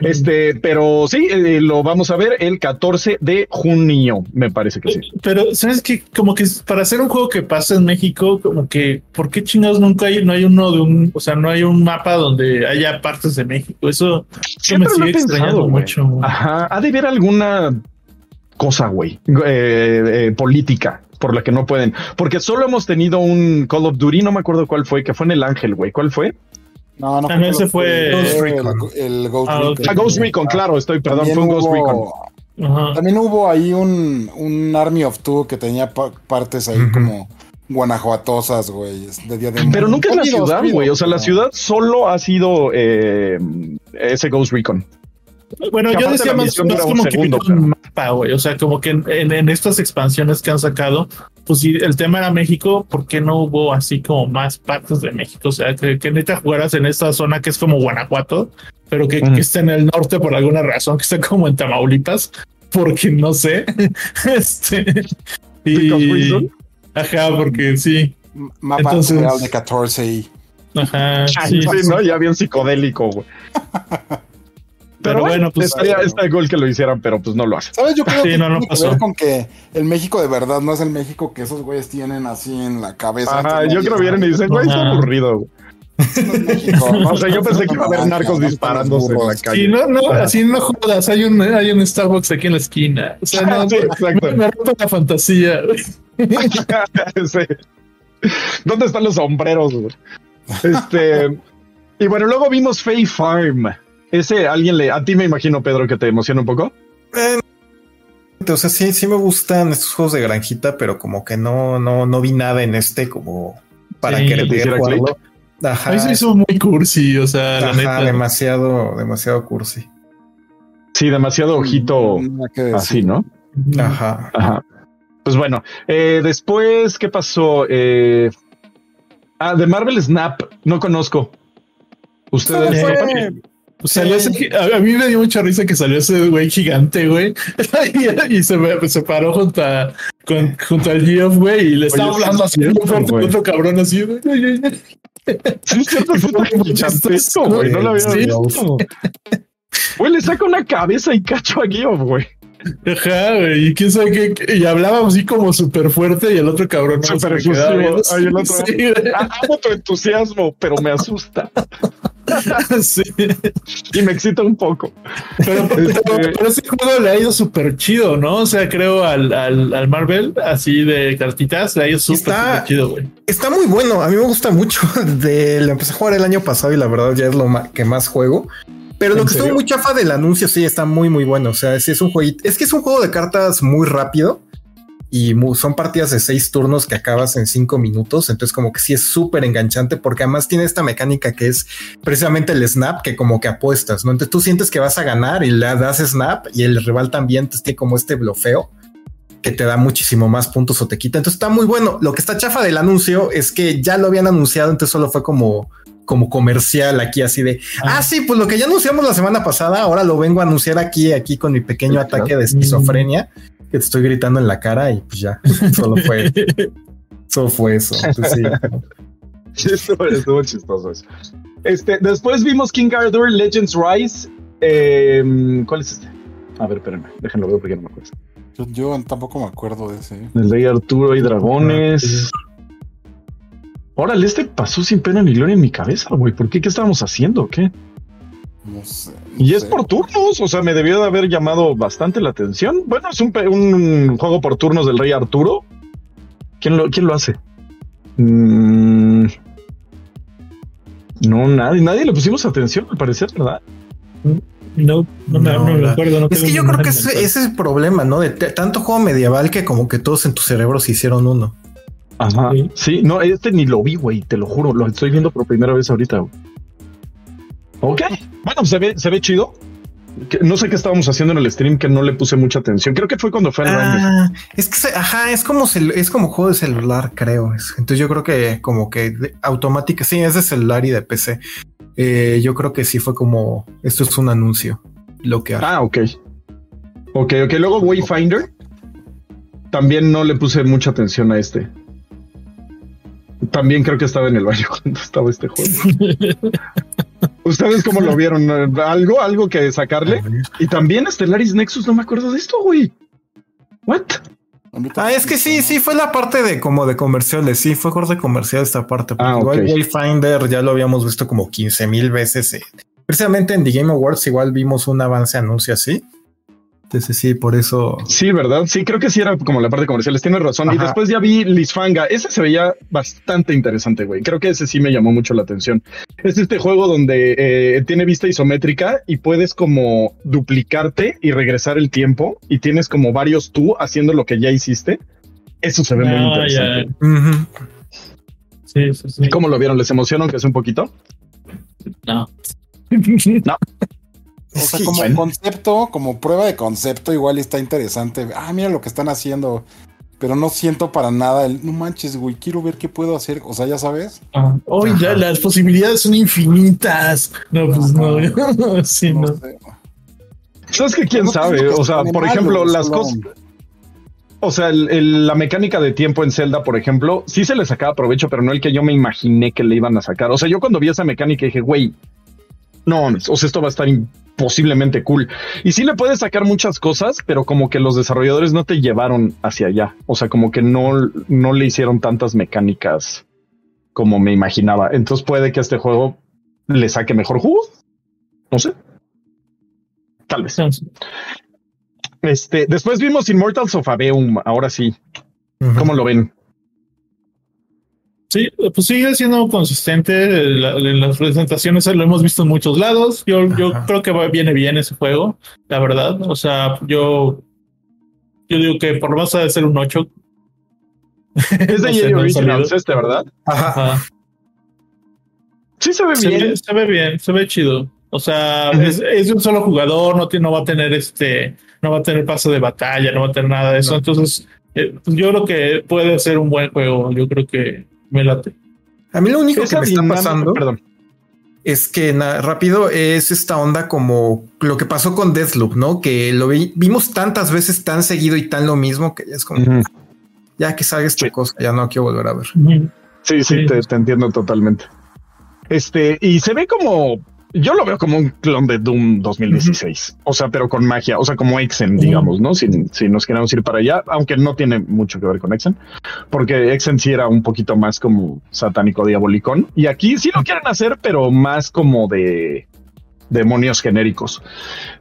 Este, pero sí, eh, lo vamos a ver el 14 de junio, me parece que sí. Pero sabes que como que para hacer un juego que pasa en México, como que, ¿por qué chingados nunca hay, no hay uno de un, o sea, no hay un mapa donde haya partes de México? Eso, me sigue extrañando mucho. Ajá, ha de haber alguna cosa, güey, eh, eh, política por la que no pueden, porque solo hemos tenido un Call of Duty, no me acuerdo cuál fue, que fue en el Ángel, güey, ¿cuál fue? No, no. También se fue Ghost Recon. El, Ghost ah, Recon. Ah, Ghost Recon, claro, estoy, perdón, fue un Ghost Recon. También hubo ahí un, un Army of Two que tenía partes ahí como guanajuatosas, güey, de día de Pero nunca es la ciudad, güey. O sea, la ciudad solo ha sido eh, ese Ghost Recon. Bueno, yo decía más, como que un mapa, güey. O sea, como que en, en, estas expansiones que han sacado, pues si el tema era México, ¿por qué no hubo así como más partes de México? O sea, que, que neta jugaras en esta zona que es como Guanajuato, pero que, que esté en el norte por alguna razón, que esté como en Tamaulipas, porque no sé. este. Y, ajá, porque sí. Mapa Entonces, de 14 y. Ajá. Sí, sí, ¿no? Ya bien psicodélico, güey. Pero, bueno, pues estaría este gol que lo hicieran, pero pues no lo hace. ¿Sabes? Yo creo que no, tiene que ver con que el México de verdad no es el México que esos güeyes tienen así en la cabeza. Ajá, yo creo que vienen y dicen, güey, está aburrido. o sea, yo pensé que iba a haber narcos disparándose en la calle. Sí, no, no, así no jodas. Hay un, hay un Starbucks aquí en la esquina. O sea, no, sí, exacto. me rompe la fantasía. sí. ¿Dónde están los sombreros? Este. Y bueno, luego vimos Faye Farm. Ese alguien le, a ti me imagino, Pedro, que te emociona un poco. Eh, o sea, sí, sí me gustan estos juegos de granjita, pero como que no, no, no vi nada en este como para que querer jugarlo. Ajá. Se hizo muy cursi, o sea, demasiado, demasiado cursi. Sí, demasiado ojito así, ¿no? Ajá. Ajá. Pues bueno, eh, después, ¿qué pasó? Eh, ah, de Marvel Snap, no conozco. Ustedes. Pues salió a, mí me dio mucha risa que salió ese güey gigante, güey. y, se, se, paró junto, a, junto al Geoff, güey, y le estaba hablando así con otro cabrón así. Güey, sí, fue güey. No lo había visto. Güey, le saca una cabeza y cacho a Geoff, güey. Ajá, güey, y quién sabe qué, y hablaba así como súper fuerte y el otro cabrón no Súper Ay, el otro, sí, amo tu entusiasmo, pero me asusta. sí. Y me excita un poco. Pero, pero, ese juego le ha ido súper chido, ¿no? O sea, creo al, al, al, Marvel, así de cartitas, le ha ido súper chido, güey. Está muy bueno. A mí me gusta mucho. De, lo empecé a jugar el año pasado y la verdad ya es lo que más juego. Pero lo que estuvo muy chafa del anuncio, sí, está muy, muy bueno. O sea, sí es un jueguito. Es que es un juego de cartas muy rápido y son partidas de seis turnos que acabas en cinco minutos. Entonces, como que sí es súper enganchante porque además tiene esta mecánica que es precisamente el snap que como que apuestas, no? Entonces tú sientes que vas a ganar y le das snap y el rival también tiene como este blofeo que te da muchísimo más puntos o te quita. Entonces está muy bueno. Lo que está chafa del anuncio es que ya lo habían anunciado, entonces solo fue como como comercial aquí así de, ah. ah, sí, pues lo que ya anunciamos la semana pasada, ahora lo vengo a anunciar aquí, aquí con mi pequeño ataque de esquizofrenia que te estoy gritando en la cara y pues ya, solo fue, solo fue eso. sí, estuvo, chistoso eso. Este, después vimos King Arthur Legends Rise. Em, ¿Cuál es este? A ver, espérenme, déjenlo ver porque no me acuerdo. Yo, tampoco me acuerdo de ese. El Rey Arturo y Dragones. Órale, este pasó sin pena ni gloria en mi cabeza, güey. ¿Por qué? ¿Qué estábamos haciendo? ¿Qué? No sé. y es por turnos, o sea, me debió de haber llamado bastante la atención. Bueno, es un, un juego por turnos del Rey Arturo. ¿Quién lo, quién lo hace? Mm, no, nadie, nadie le pusimos atención, al parecer, ¿verdad? No, no, me, acuerdo. es que yo creo que ese, es el problema, ¿no? De tanto juego medieval que como que todos en tu cerebro se hicieron uno. Ajá. Sí. no, este ni lo vi, güey, te lo juro, lo estoy viendo por primera vez ahorita. Ok, bueno, se ve, se ve chido. No sé qué estábamos haciendo en el stream que no le puse mucha atención. Creo que fue cuando fue el ah, Es que, ajá, es como, es como juego de celular, creo. Entonces yo creo que como que automática, sí, es de celular y de PC. Eh, yo creo que sí fue como, esto es un anuncio, lo que... Ah, ok. Ok, ok. Luego Wayfinder. También no le puse mucha atención a este. También creo que estaba en el baño cuando estaba este juego. ¿Ustedes cómo lo vieron? ¿Algo, algo que sacarle? Y también Stellaris Nexus, no me acuerdo de esto, güey. ¿What? Ah, es que sí, sí, fue la parte de como de comerciales, sí, fue corte comercial esta parte. Ah, igual Wayfinder ya lo habíamos visto como 15 mil veces. Eh. Precisamente en The Game Awards igual vimos un avance anuncio así. Entonces sí, por eso. Sí, ¿verdad? Sí, creo que sí era como la parte comercial. Tienes razón. Y después ya vi Lisfanga. Ese se veía bastante interesante, güey. Creo que ese sí me llamó mucho la atención. Es este juego donde eh, tiene vista isométrica y puedes como duplicarte y regresar el tiempo y tienes como varios tú haciendo lo que ya hiciste. Eso se ve muy ah, interesante. Sí, sí, sí. ¿Cómo lo vieron? ¿Les emocionó que es un poquito? No. no. O sea, como concepto, como prueba de concepto, igual está interesante. Ah, mira lo que están haciendo. Pero no siento para nada el, no manches, güey, quiero ver qué puedo hacer. O sea, ya sabes. Ah, hoy ya las posibilidades son infinitas. No, pues no. sí, no. ¿Sabes que quién sabe? O sea, por ejemplo, las cosas. O sea, la mecánica de tiempo en Zelda, por ejemplo, sí se le sacaba provecho, pero no el que yo me imaginé que le iban a sacar. O sea, yo cuando vi esa mecánica dije, güey, no, o sea, esto va a estar posiblemente cool. Y sí le puedes sacar muchas cosas, pero como que los desarrolladores no te llevaron hacia allá. O sea, como que no, no le hicieron tantas mecánicas como me imaginaba. Entonces puede que este juego le saque mejor jugo. No sé. Tal vez. Este, después vimos Immortals of Aveum. Ahora sí. ¿Cómo lo ven? Sí, pues sigue siendo consistente en las presentaciones, lo hemos visto en muchos lados. Yo, yo creo que viene bien ese juego, la verdad. O sea, yo, yo digo que por lo menos debe ser un 8. Es de no Originals este, ¿verdad? Ajá. Sí se ve bien. se ve bien, se ve chido. O sea, es, es, un solo jugador, no, tiene, no va a tener este, no va a tener paso de batalla, no va a tener nada de eso. Entonces, eh, yo creo que puede ser un buen juego. Yo creo que me late. A mí lo único que me está pasando es que rápido es esta onda como lo que pasó con Deathloop, ¿no? Que lo vimos tantas veces tan seguido y tan lo mismo que es como ya que salga esta cosa, ya no quiero volver a ver. Sí, sí, te, te, entiendo totalmente. Este, y se ve como yo lo veo como un clon de Doom 2016, o sea, pero con magia, o sea, como Exen, digamos, ¿no? Si, si, nos queremos ir para allá, aunque no tiene mucho que ver con Exen, porque Exen sí era un poquito más como satánico diabolicón, y aquí sí lo quieren hacer, pero más como de demonios genéricos.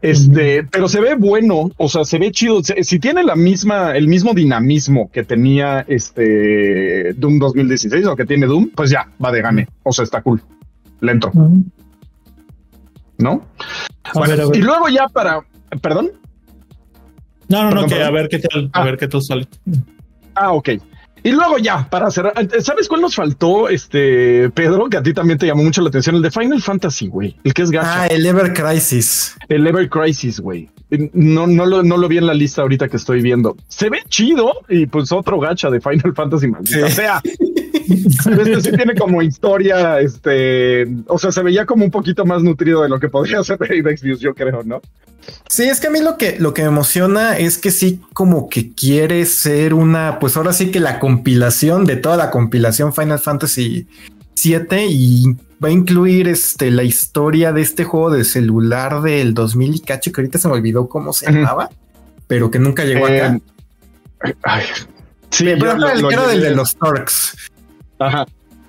Este, pero se ve bueno, o sea, se ve chido. Si tiene la misma, el mismo dinamismo que tenía este Doom 2016 o que tiene Doom, pues ya va de gane. O sea, está cool. Le entro. ¿No? Y luego ya para, perdón. No, no, no, que a ver qué tal, a ah. ver qué tal sale. Ah, ok. Y luego ya, para cerrar, ¿sabes cuál nos faltó, este, Pedro? Que a ti también te llamó mucho la atención, el de Final Fantasy, güey. El que es gacha. Ah, el Ever Crisis. El Ever Crisis, güey. No, no, lo, no lo vi en la lista ahorita que estoy viendo. Se ve chido y pues otro gacha de Final Fantasy, maldita sea. este sí tiene como historia, este, o sea, se veía como un poquito más nutrido de lo que podría ser Apex yo creo, ¿no? Sí, es que a mí lo que, lo que me emociona es que sí, como que quiere ser una, pues ahora sí que la compilación de toda la compilación Final Fantasy 7 y va a incluir este, la historia de este juego de celular del 2000 y cacho, que ahorita se me olvidó cómo se llamaba, pero que nunca llegó acá. Eh, ay, sí, pero era, el, era del de los Torx. Ajá.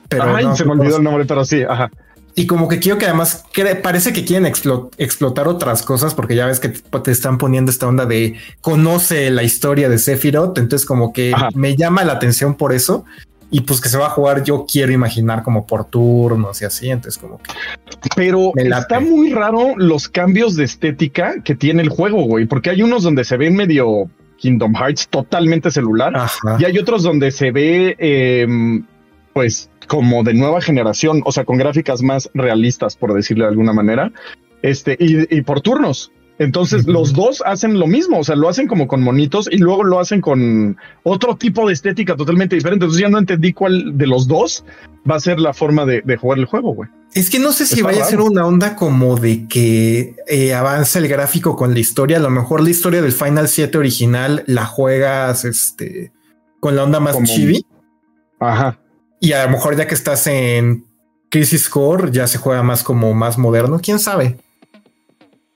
Pero se me olvidó el nombre, pero sí, ajá. Y como que quiero que además parece que quieren explotar otras cosas porque ya ves que te están poniendo esta onda de conoce la historia de Sephiroth. Entonces, como que me llama la atención por eso y pues que se va a jugar, yo quiero imaginar como por turnos y así, entonces como que... Pero está muy raro los cambios de estética que tiene el juego, güey, porque hay unos donde se ve medio Kingdom Hearts totalmente celular y hay otros donde se ve, em, pues, como de nueva generación, o sea, con gráficas más realistas, por decirlo de alguna manera, este, y, y por turnos. Entonces los dos hacen lo mismo, o sea, lo hacen como con monitos y luego lo hacen con otro tipo de estética totalmente diferente. Entonces ya no entendí cuál de los dos va a ser la forma de, jugar el juego, güey. Es que no sé si vaya a ser una onda como de que eh, avanza el gráfico con la historia. A lo mejor la historia del Final 7 original la juegas este, con la onda más chibi. Ajá. Y a lo mejor ya que estás en Crisis Core ya se juega más como más moderno. ¿Quién sabe?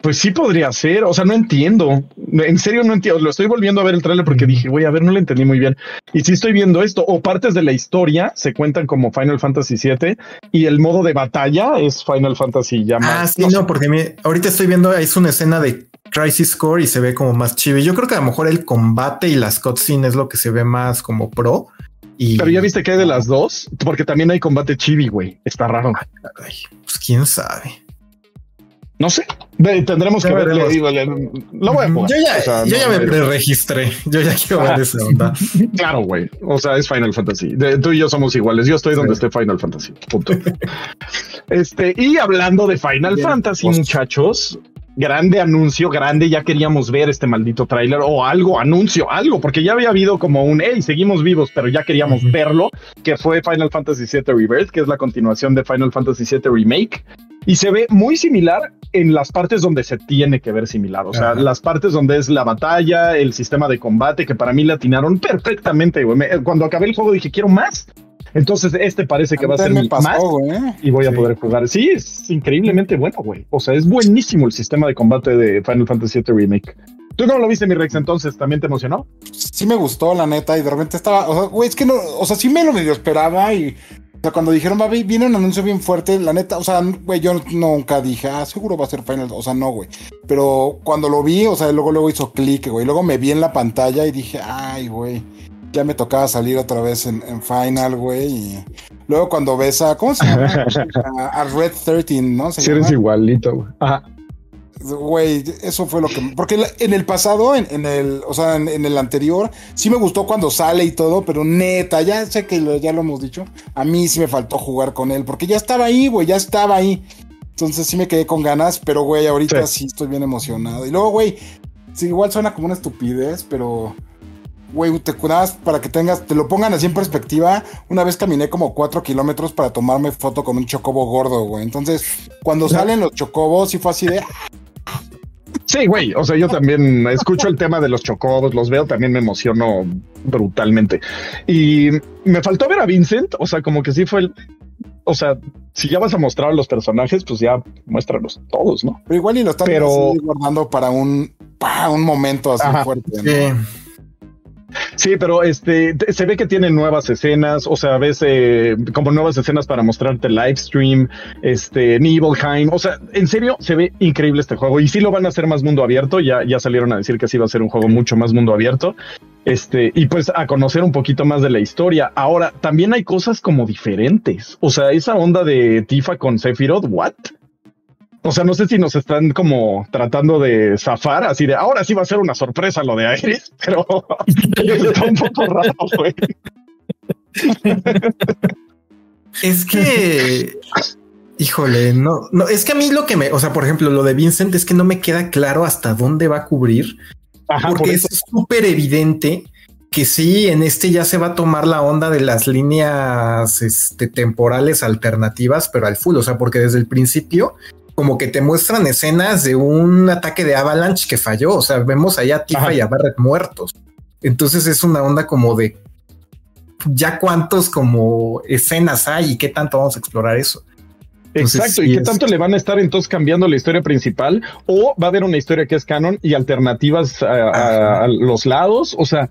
Pues sí podría ser, o sea, no entiendo, en serio no entiendo, lo estoy volviendo a ver el trailer porque dije, voy a ver, no lo entendí muy bien. Y si estoy viendo esto, o partes de la historia se cuentan como Final Fantasy VII y el modo de batalla es Final Fantasy ya Ah, sí, no, porque ahorita estoy viendo, es una escena de Crisis Core y se ve como más chive. Yo creo que a lo mejor el combate y las cutscenes es lo que se ve más como pro. Y... Pero ya viste que hay de las dos, porque también hay combate chibi, güey. Está raro. pues quién sabe. No sé. Tendremos que ver. Lo voy a jugar. Yo ya, yo ya me preregistré. Yo ya quiero ver esa onda. Claro, güey. O sea, es Final Fantasy. tú y yo somos iguales. Yo estoy donde esté Final Fantasy. Punto. este, y hablando de Final Fantasy, muchachos, grande anuncio, grande, ya queríamos ver este maldito tráiler o algo, anuncio, algo, porque ya había habido como un, hey, seguimos vivos, pero ya queríamos verlo, que fue Final Fantasy VII Rebirth, que es la continuación de Final Fantasy VII Remake, y se ve muy similar en las partes donde se tiene que ver similar, o sea, las partes donde es la batalla, el sistema de combate, que para mí le atinaron perfectamente, cuando acabé el juego dije, quiero más. Entonces, este parece que va a ser mi más y voy a poder jugar. Sí, es increíblemente bueno, güey. O sea, es buenísimo el sistema de combate de Final Fantasy VII Remake. ¿Tú no lo viste, mi Rex? Entonces, ¿también te emocionó? Sí me gustó, la neta, y de repente estaba, o sea, güey, es que no, o sea, sí me lo medio esperaba y o sea, cuando dijeron, va, viene un anuncio bien fuerte, la neta, o sea, güey, yo nunca dije, ah, seguro va a ser Final, o sea, no, güey. Pero cuando lo vi, o sea, luego, luego hizo clic, güey. Luego me vi en la pantalla y dije, ay, güey, ya me tocaba salir otra vez en, Final, güey. Y luego cuando ves a, ¿cómo se llama? a, Red 13, ¿no? Si eres igualito, güey. Ajá. Güey, eso fue lo que. Porque en el pasado, en, el. O sea, en, el anterior, sí me gustó cuando sale y todo, pero neta, ya sé que ya lo hemos dicho. A mí sí me faltó jugar con él, porque ya estaba ahí, güey, ya estaba ahí. Entonces sí me quedé con ganas, pero güey, ahorita sí, estoy bien emocionado. Y luego, güey, sí, igual suena como una estupidez, pero. Güey, te cuidas para que tengas, te lo pongan así en perspectiva. Una vez caminé como cuatro kilómetros para tomarme foto con un chocobo gordo, güey. Entonces, cuando salen los chocobos, sí fue así de, Sí, güey. O sea, yo también escucho el tema de los chocobos, los veo, también me emociono brutalmente. Y me faltó ver a Vincent. O sea, como que sí fue el. O sea, si ya vas a mostrar a los personajes, pues ya muéstralos todos, ¿no? Pero igual y lo están guardando para un, para un momento así fuerte. ¿no? Sí, pero este se ve que tiene nuevas escenas, o sea, ves eh, como nuevas escenas para mostrarte live stream, este Nibelheim, o sea, en serio se ve increíble este juego y sí lo van a hacer más mundo abierto, ya ya salieron a decir que sí va a ser un juego mucho más mundo abierto. Este, y pues a conocer un poquito más de la historia. Ahora, también hay cosas como diferentes. O sea, esa onda de Tifa con Sephiroth, what? O sea, no sé si nos están como tratando de zafar, así de ahora sí va a ser una sorpresa lo de Iris, pero está un poco raro, güey. Es que, híjole, no, no, es que a mí lo que me, o sea, por ejemplo, lo de Vincent es que no me queda claro hasta dónde va a cubrir, porque es súper evidente que sí, en este ya se va a tomar la onda de las líneas este, temporales alternativas, pero al full, o sea, porque desde el principio como que te muestran escenas de un ataque de Avalanche que falló, o sea, vemos allá a Tifa y a Barrett muertos. Entonces es una onda como de ya cuántos como escenas hay y qué tanto vamos a explorar eso. Exacto, y qué tanto le van a estar entonces cambiando la historia principal o va a haber una historia que es canon y alternativas a los lados, o sea,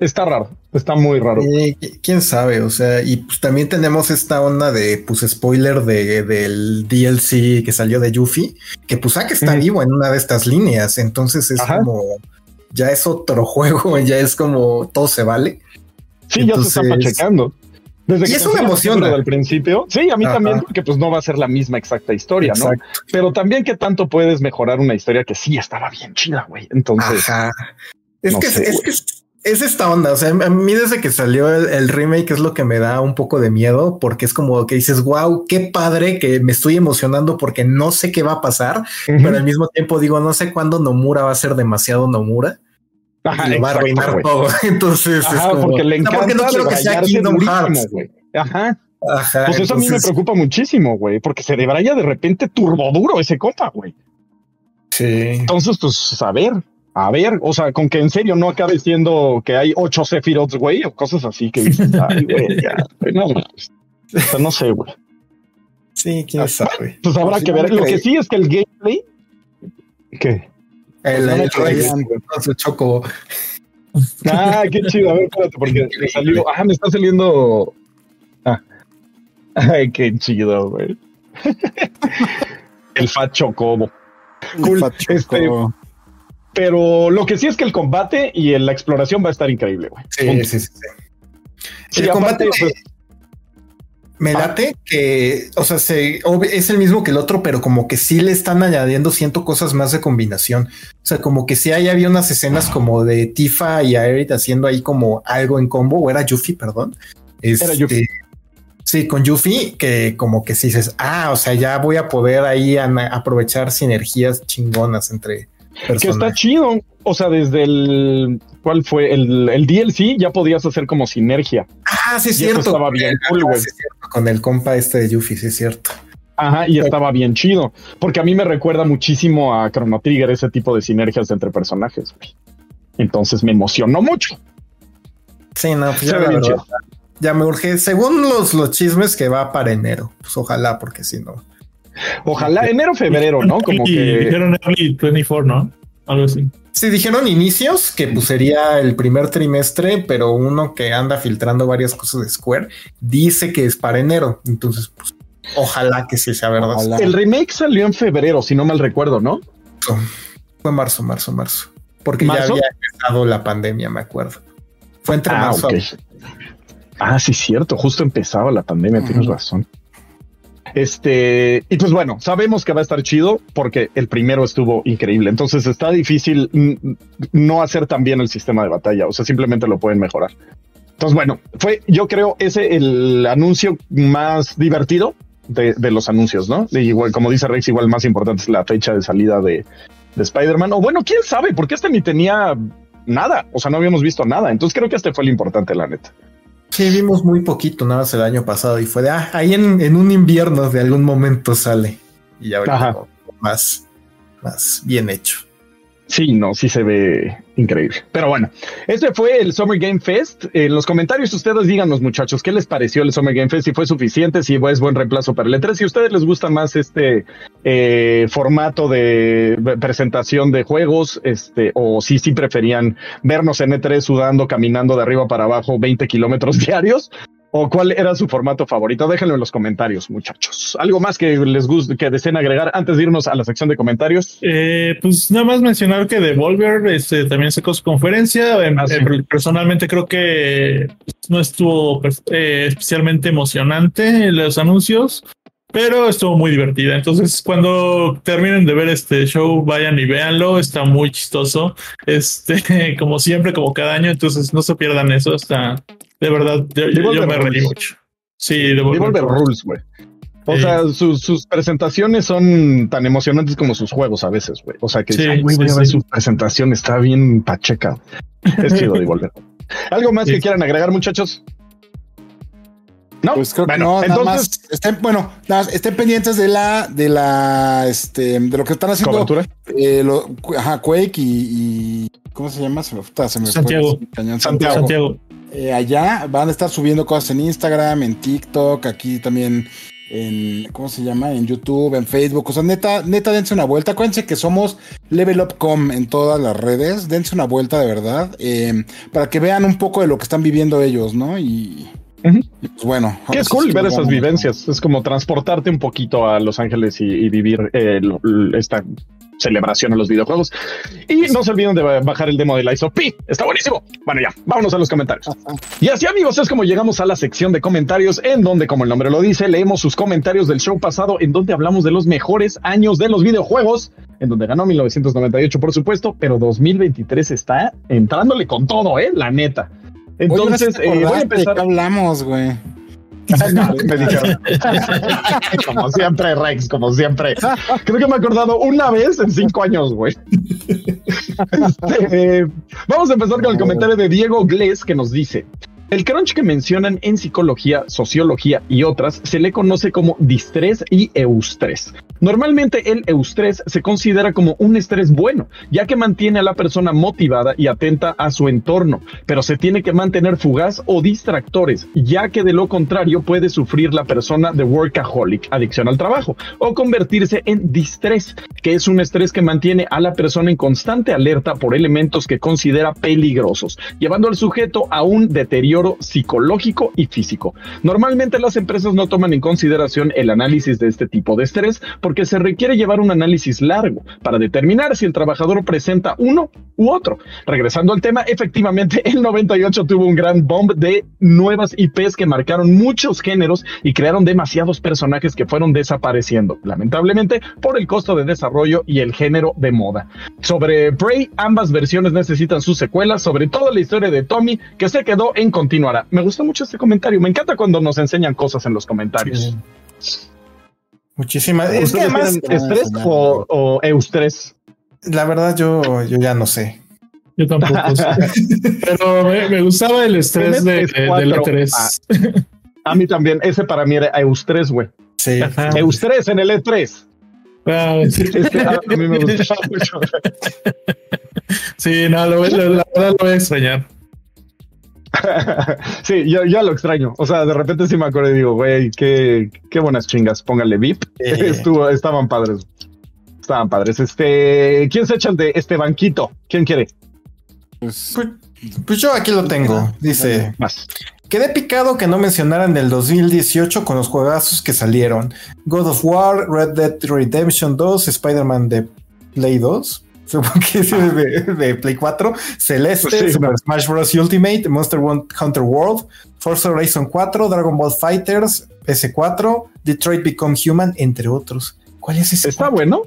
está raro, está muy raro. Quién sabe, o sea, y pues también tenemos esta onda de pues spoiler de, del DLC que salió de Yuffie, que pues que está vivo en una de estas líneas, entonces es como ya es otro juego, ya es como todo se vale. Sí, ya se está machecando. Desde y que eso me emociona. Al principio, sí, a mí también, porque pues no va a ser la misma exacta historia, ¿no? Pero también que tanto puedes mejorar una historia que sí estaba bien chida, güey. Entonces, Es, que, es que es esta onda. O sea, a mí desde que salió el, remake es lo que me da un poco de miedo porque es como que dices, wow, qué padre que me estoy emocionando porque no sé qué va a pasar, pero al mismo tiempo digo, no sé cuándo Nomura va a ser demasiado Nomura. y va a arruinar todo. Entonces, es como, porque le encanta porque no quiero que sea Kingdom Hearts. Ajá. Ajá, pues eso a mí me preocupa muchísimo, güey, porque se debraya de repente turbo duro ese compa, güey. Sí. Entonces, pues a ver, a ver, o sea, con que en serio no acabe siendo que hay ocho Sephiroths, güey, o cosas así que dices, ay, güey, ya, no, no sé, güey. Sí, quién ah, sabe. Pues habrá que ver. Lo que sí es que el gameplay. ¿Qué? El, el, se chocó. Ah, qué chido. A ver, espérate, porque me salió. Ah, me está saliendo. Ah. Ay, qué chido, güey. el Fat Chocobo. Cool. Este, pero lo que sí es que el combate y la exploración va a estar increíble, güey. Sí, sí, sí, El combate pues, me ah. late que, o sea, se, es el mismo que el otro, pero como que sí le están añadiendo ciento cosas más de combinación. O sea, como que sí ahí había unas escenas como de Tifa y Aerith haciendo ahí como algo en combo, o era Yuffie, perdón. era Yuffie. Este, sí, con Yuffie, que como que sí dices, ah, o sea, ya voy a poder ahí aprovechar sinergias chingonas entre, que está chido. O sea, desde el. ¿Cuál fue? El, el DLC ya podías hacer como sinergia. Ah, sí, es cierto. Estaba bien cool, güey. Con el compa este de Yuffie, sí, es cierto. Ajá, y estaba bien chido. Porque a mí me recuerda muchísimo a Chrono Trigger, ese tipo de sinergias entre personajes. Entonces me emocionó mucho. Sí, no, pues ya, ya, me urge. Según los, los chismes que va para enero, pues ojalá, porque si no. Ojalá enero, febrero, ¿no? Como que dijeron early 24, ¿no? Algo así. Sí, dijeron inicios, que pues sería el primer trimestre, pero uno que anda filtrando varias cosas de Square dice que es para enero. Entonces, pues, ojalá que sí sea verdad. El remake salió en febrero, si no mal recuerdo, ¿no? Fue marzo, marzo, marzo. Porque ya había empezado la pandemia, me acuerdo. Fue entre ah, marzo. Ah, sí, cierto. Justo empezaba la pandemia, tienes razón. Este, y pues bueno, sabemos que va a estar chido porque el primero estuvo increíble. Entonces está difícil no hacer tan bien el sistema de batalla. O sea, simplemente lo pueden mejorar. Entonces, bueno, fue, yo creo, ese el anuncio más divertido de, los anuncios, ¿no? igual, como dice Rex, igual más importante es la fecha de salida de, de Spider-Man. O bueno, quién sabe, porque este ni tenía nada. O sea, no habíamos visto nada. Entonces creo que este fue el importante, la neta. Sí, vimos muy poquito, nada más el año pasado y fue de, ah, ahí en, un invierno de algún momento sale y ahora más, más bien hecho. Sí, no, sí se ve increíble. Pero bueno, este fue el Summer Game Fest. En los comentarios ustedes díganos, muchachos, ¿qué les pareció el Summer Game Fest? Si fue suficiente, si es buen reemplazo para el E3. Si a ustedes les gusta más este eh, formato de presentación de juegos, este, o si sí preferían vernos en E3 sudando, caminando de arriba para abajo 20 kilómetros diarios, ¿O cuál era su formato favorito? Déjenlo en los comentarios, muchachos. ¿Algo más que les guste, que deseen agregar antes de irnos a la sección de comentarios? Eh, pues nada más mencionar que Devolver este, también sacó su conferencia. Em, ah, eh, personalmente creo que no estuvo eh, especialmente emocionante los anuncios, pero estuvo muy divertida. Entonces, cuando terminen de ver este show, vayan y véanlo. Está muy chistoso. Este, como siempre, como cada año. Entonces, no se pierdan eso. Está de verdad, yo, me reí mucho. Sí, Devolver, Rules, güey. O sea, sus, presentaciones son tan emocionantes como sus juegos a veces, güey. O sea, que sí, güey, voy a ver su presentación, está bien pacheca. Es chido Devolver. ¿Algo más que quieran agregar, muchachos? No, pues creo que no, entonces, más estén, bueno, nada estén pendientes de la, de la, este, de lo que están haciendo. Eh, lo, ajá, Quake y, ¿cómo se llama? Se me, se me Santiago. Santiago. Santiago. Eh, allá van a estar subiendo cosas en Instagram, en TikTok, aquí también en, ¿cómo se llama? En YouTube, en Facebook. O sea, neta, neta, dense una vuelta. Acuérdense que somos Level Up.com en todas las redes. Dense una vuelta de verdad. Eh, para que vean un poco de lo que están viviendo ellos, ¿no? Y, pues bueno. Que es cool ver esas vivencias. Es como transportarte un poquito a Los Ángeles y, vivir eh, esta celebración a los videojuegos. Y no se olviden de bajar el demo de la ISOP. Está buenísimo. Bueno, ya, vámonos a los comentarios. Y así, amigos, es como llegamos a la sección de comentarios, en donde, como el nombre lo dice, leemos sus comentarios del show pasado, en donde hablamos de los mejores años de los videojuegos, en donde ganó 1998, por supuesto, pero 2023 está entrándole con todo, ¿eh? La neta. Entonces, eh, voy a empezar. hablamos, güey? me dijeron. como siempre, Rex, como siempre. Creo que me he acordado una vez en cinco años, güey. Este, vamos a empezar con el comentario de Diego Gles que nos dice: el crunch que mencionan en psicología, sociología y otras se le conoce como distrés y eustrés. Normalmente el eustrés se considera como un estrés bueno, ya que mantiene a la persona motivada y atenta a su entorno, pero se tiene que mantener fugaz o distractores, ya que de lo contrario puede sufrir la persona de workaholic, adicción al trabajo, o convertirse en distrés, que es un estrés que mantiene a la persona en constante alerta por elementos que considera peligrosos, llevando al sujeto a un deterioro psicológico y físico. Normalmente las empresas no toman en consideración el análisis de este tipo de estrés, porque se requiere llevar un análisis largo para determinar si el trabajador presenta uno u otro. Regresando al tema, efectivamente el 98 tuvo un gran bomb de nuevas IPs que marcaron muchos géneros y crearon demasiados personajes que fueron desapareciendo, lamentablemente por el costo de desarrollo y el género de moda. Sobre Prey, ambas versiones necesitan sus secuelas, sobre todo la historia de Tommy, que se quedó en continuará. Me gusta mucho este comentario, me encanta cuando nos enseñan cosas en los comentarios. Muchísimas. ¿Es que además estrés o, o, eustrés? La verdad, yo, yo ya no sé. Yo tampoco Pero me, gustaba el estrés de, del E3. A, mí también. Ese para mí era eustrés, güey. Sí. Eustrés en el E3. Ah, sí. a, mí me gustaba mucho. sí, no, lo, la verdad lo voy a extrañar. sí, yo ya lo extraño. O sea, de repente sí me acuerdo y digo, güey, qué, qué buenas chingas. Póngale VIP. Estuvo, estaban padres. Estaban padres. Este, ¿quién se echa de este banquito? ¿Quién quiere? Pues, pues, pues yo aquí lo tengo. Dice. Más. Quedé picado que no mencionaran el 2018 con los juegazos que salieron. God of War, Red Dead Redemption 2, Spider-Man de Play 2, supongo que es de, Play 4, Celeste, Super Smash Bros. Ultimate, Monster Hunter World, Forza Horizon 4, Dragon Ball Fighters, S4, Detroit Become Human, entre otros. ¿Cuál es ese? Está bueno.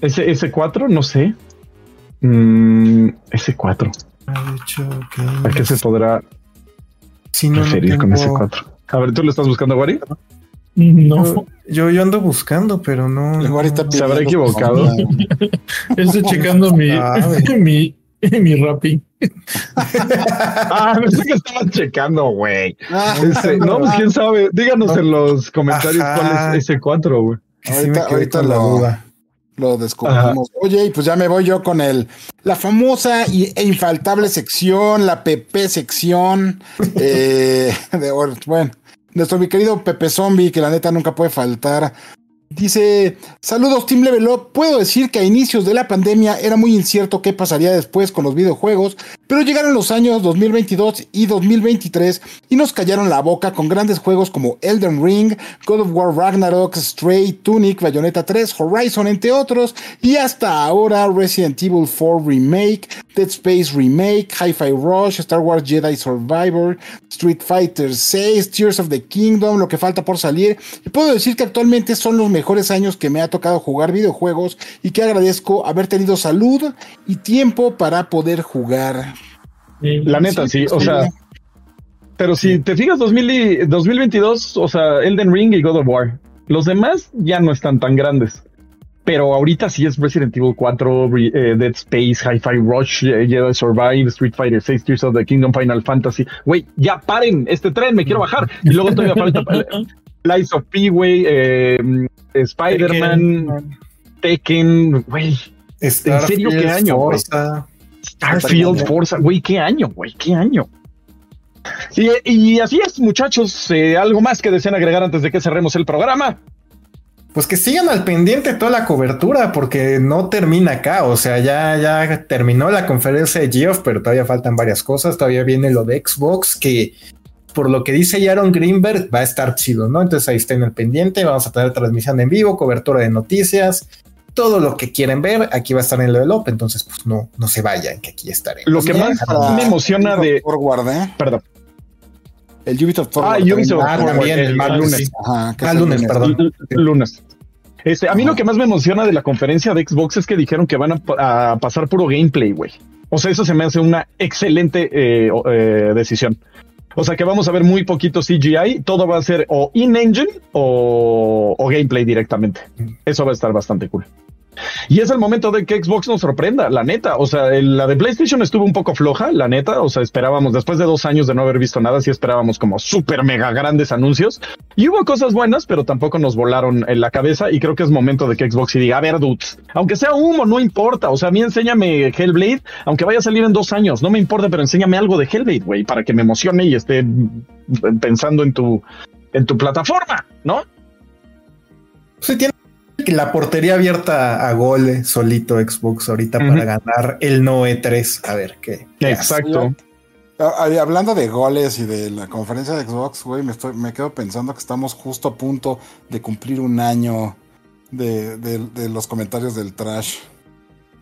Ese S4, no sé. Mm, S4. ¿A qué se podrá si no, referir con S4? A ver, ¿tú lo estás buscando, Wari? No. Yo, yo ando buscando, pero no. se habrá equivocado. Estoy checando mi, mi, mi rapi. ah, sé que estaban checando, güey. Ah, este, no, pues quién sabe. Díganos en los comentarios cuál es ese 4, güey. Ahorita, ahorita la duda. Lo descubrimos. Oye, y pues ya me voy yo con el la famosa e infaltable sección, la PP sección. eh, de, bueno, nuestro mi querido Pepe Zombie, que la neta nunca puede faltar. Dice, saludos Team Level Up, puedo decir que a inicios de la pandemia era muy incierto qué pasaría después con los videojuegos, pero llegaron los años 2022 y 2023 y nos callaron la boca con grandes juegos como Elden Ring, God of War Ragnarok, Stray, Tunic, Bayonetta 3, Horizon, entre otros, y hasta ahora Resident Evil 4 Remake, Dead Space Remake, Hi-Fi Rush, Star Wars Jedi Survivor, Street Fighter 6, Tears of the Kingdom, lo que falta por salir, y puedo decir que actualmente son los mejores años que me ha tocado jugar videojuegos y que agradezco haber tenido salud y tiempo para poder jugar. La neta, sí, o sea, pero si te fijas 2022, o sea, Elden Ring y God of War, los demás ya no están tan grandes. pero ahorita sí es Resident Evil 4, eh, Dead Space, Hi-Fi Rush, eh, Jedi Survive, Street Fighter 6, Tears of the Kingdom, Final Fantasy. Güey, ya paren este tren, me quiero bajar. Y luego todavía falta Lies of P, güey, eh, Spider-Man, Tekken, güey. ¿En serio qué año? Forza, Starfield, Forza, güey, qué año, güey, qué año. Y, y así es, muchachos. ¿Algo más que desean agregar antes de que cerremos el programa? pues que sigan al pendiente toda la cobertura, porque no termina acá. O sea, ya, ya terminó la conferencia de Geoff, pero todavía faltan varias cosas. Todavía viene lo de Xbox, que por lo que dice Aaron Greenberg, va a estar chido, ¿no? Entonces ahí estén al pendiente. Vamos a tener transmisión en vivo, cobertura de noticias. Todo lo que quieren ver, aquí va a estar en del Op, entonces pues no, no se vayan, que aquí estaré. Lo que más me emociona de... Forward, ¿eh? Perdón. El Ubisoft Forward. Ah, Ubisoft ah, también, el, lunes. Ajá, lunes, perdón. Lunes. Este, a mí lo que más me emociona de la conferencia de Xbox es que dijeron que van a, pasar puro gameplay, güey. O sea, eso se me hace una excelente eh, eh, decisión. O sea que vamos a ver muy poquito CGI, todo va a ser o in-engine o, o gameplay directamente. Eso va a estar bastante cool. Y es el momento de que Xbox nos sorprenda, la neta. O sea, la de PlayStation estuvo un poco floja, la neta. O sea, esperábamos, después de dos años de no haber visto nada, sí esperábamos como súper mega grandes anuncios. Y hubo cosas buenas, pero tampoco nos volaron en la cabeza. Y creo que es momento de que Xbox y diga, a ver, dudes, aunque sea humo, no importa. O sea, a mí enséñame Hellblade, aunque vaya a salir en dos años, no me importa, pero enséñame algo de Hellblade, güey, para que me emocione y esté pensando en tu, en tu plataforma, ¿no? Sí, tiene la portería abierta a gol solito Xbox ahorita para ganar el Noe 3. A ver qué. Exacto. Hablando de goles y de la conferencia de Xbox, güey, me, estoy, me quedo pensando que estamos justo a punto de cumplir un año de, de los comentarios del trash.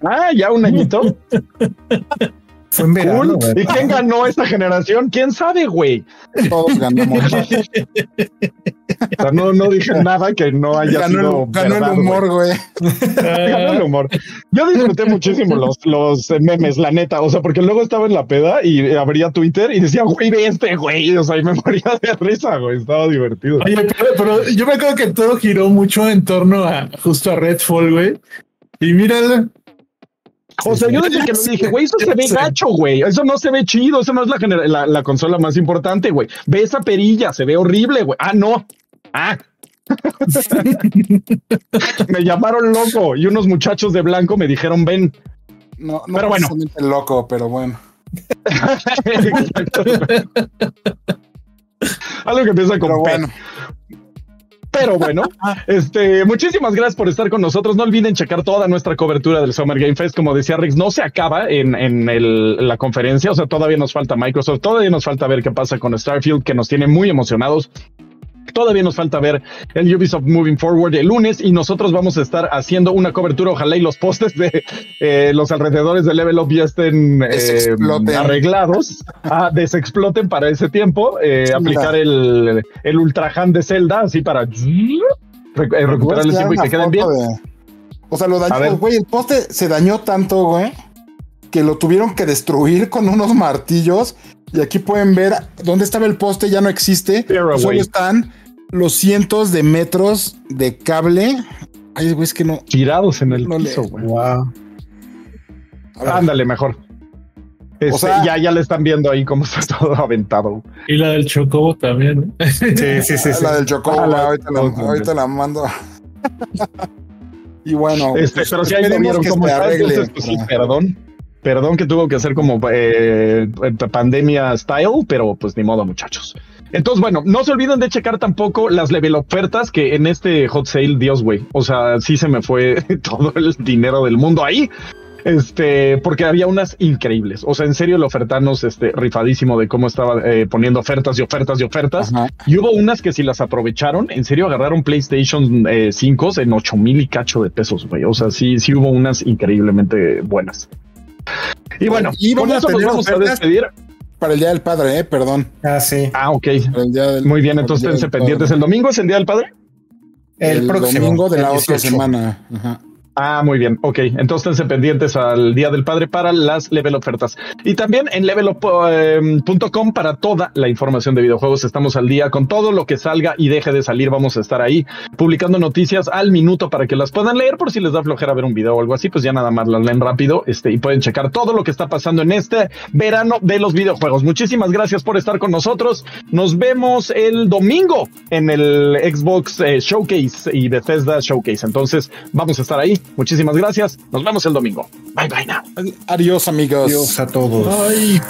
Ah, ya un añito. Fue en verano, ¿Y quién ganó esta generación? ¿Quién sabe, güey? Todos ganamos. no, no dije nada que no haya ganó sido. ganó el humor, güey. ganó el humor. Yo disfruté muchísimo los, los memes, la neta. O sea, porque luego estaba en la peda y abría Twitter y decía, güey, ve este güey. O sea, y me moría de risa, güey. Estaba divertido. Oye, pero, pero yo me acuerdo que todo giró mucho en torno a justo a Redfall, güey. Y mírala, o sea, yo desde que lo dije, güey, eso se ve gacho, güey. Eso no se ve chido. Eso no es la, la, consola más importante, güey. Ve esa perilla, se ve horrible, güey. Ah, no. Ah. me llamaron loco y unos muchachos de blanco me dijeron, ven. No, no pero bueno. loco, pero bueno. Algo que empieza con bueno. Pero bueno, este, muchísimas gracias por estar con nosotros. No olviden checar toda nuestra cobertura del Summer Game Fest. Como decía Rix, no se acaba en, en el, la conferencia. O sea, todavía nos falta Microsoft, todavía nos falta ver qué pasa con Starfield, que nos tiene muy emocionados. Todavía nos falta ver el Ubisoft Moving Forward el lunes y nosotros vamos a estar haciendo una cobertura. Ojalá y los postes de eh, los alrededores de Level Up ya estén eh, arreglados, ah, desexploten para ese tiempo, eh, aplicar el, el Ultra Hand de Zelda así para recuperar el tiempo y que queden bien. O sea, lo dañó, güey. El poste se dañó tanto, güey, que lo tuvieron que destruir con unos martillos. Y aquí pueden ver dónde estaba el poste, ya no existe. Solo están los cientos de metros de cable. Ay, güey, es que no. Tirados en el piso, güey. Wow. Ándale, mejor. o este, sea, ya, ya le están viendo ahí cómo está todo aventado. Y la del Chocobo también. Sí, sí, sí. La del Chocobo, ah, ahorita, la, ahorita, la, mando. y bueno, este, pero si ahí vieron cómo está, entonces, pues, sí, perdón. Perdón que tuvo que hacer como eh, pandemia style, pero pues ni modo, muchachos. Entonces, bueno, no se olviden de checar tampoco las level ofertas que en este hot sale, Dios, güey. O sea, sí se me fue todo el dinero del mundo ahí. Este, porque había unas increíbles. O sea, en serio, el ofertanos, este, rifadísimo de cómo estaba eh, poniendo ofertas y ofertas y ofertas. Y hubo unas que si las aprovecharon, en serio, agarraron PlayStation 5 eh, en 8 mil y cacho de pesos, güey. O sea, sí, sí hubo unas increíblemente buenas. Y bueno, y con eso nos vamos a despedir para el Día del Padre, ¿eh? Perdón. Ah, sí. Ah, ok. Muy bien, entonces esténse pendientes. ¿El domingo es el Día del Padre? El, próximo. domingo de la otra semana. Ajá. Ah, muy bien. Ok. Entonces pendientes al Día del Padre para las level ofertas. Y también en levelup.com para toda la información de videojuegos. Estamos al día con todo lo que salga y deje de salir. Vamos a estar ahí publicando noticias al minuto para que las puedan leer por si les da flojera ver un video o algo así. Pues ya nada más las leen rápido este, y pueden checar todo lo que está pasando en este verano de los videojuegos. Muchísimas gracias por estar con nosotros. Nos vemos el domingo en el Xbox eh, Showcase y Bethesda Showcase. Entonces vamos a estar ahí. Muchísimas gracias. Nos vemos el domingo. Bye bye now. Adiós amigos. Adiós a todos. Bye.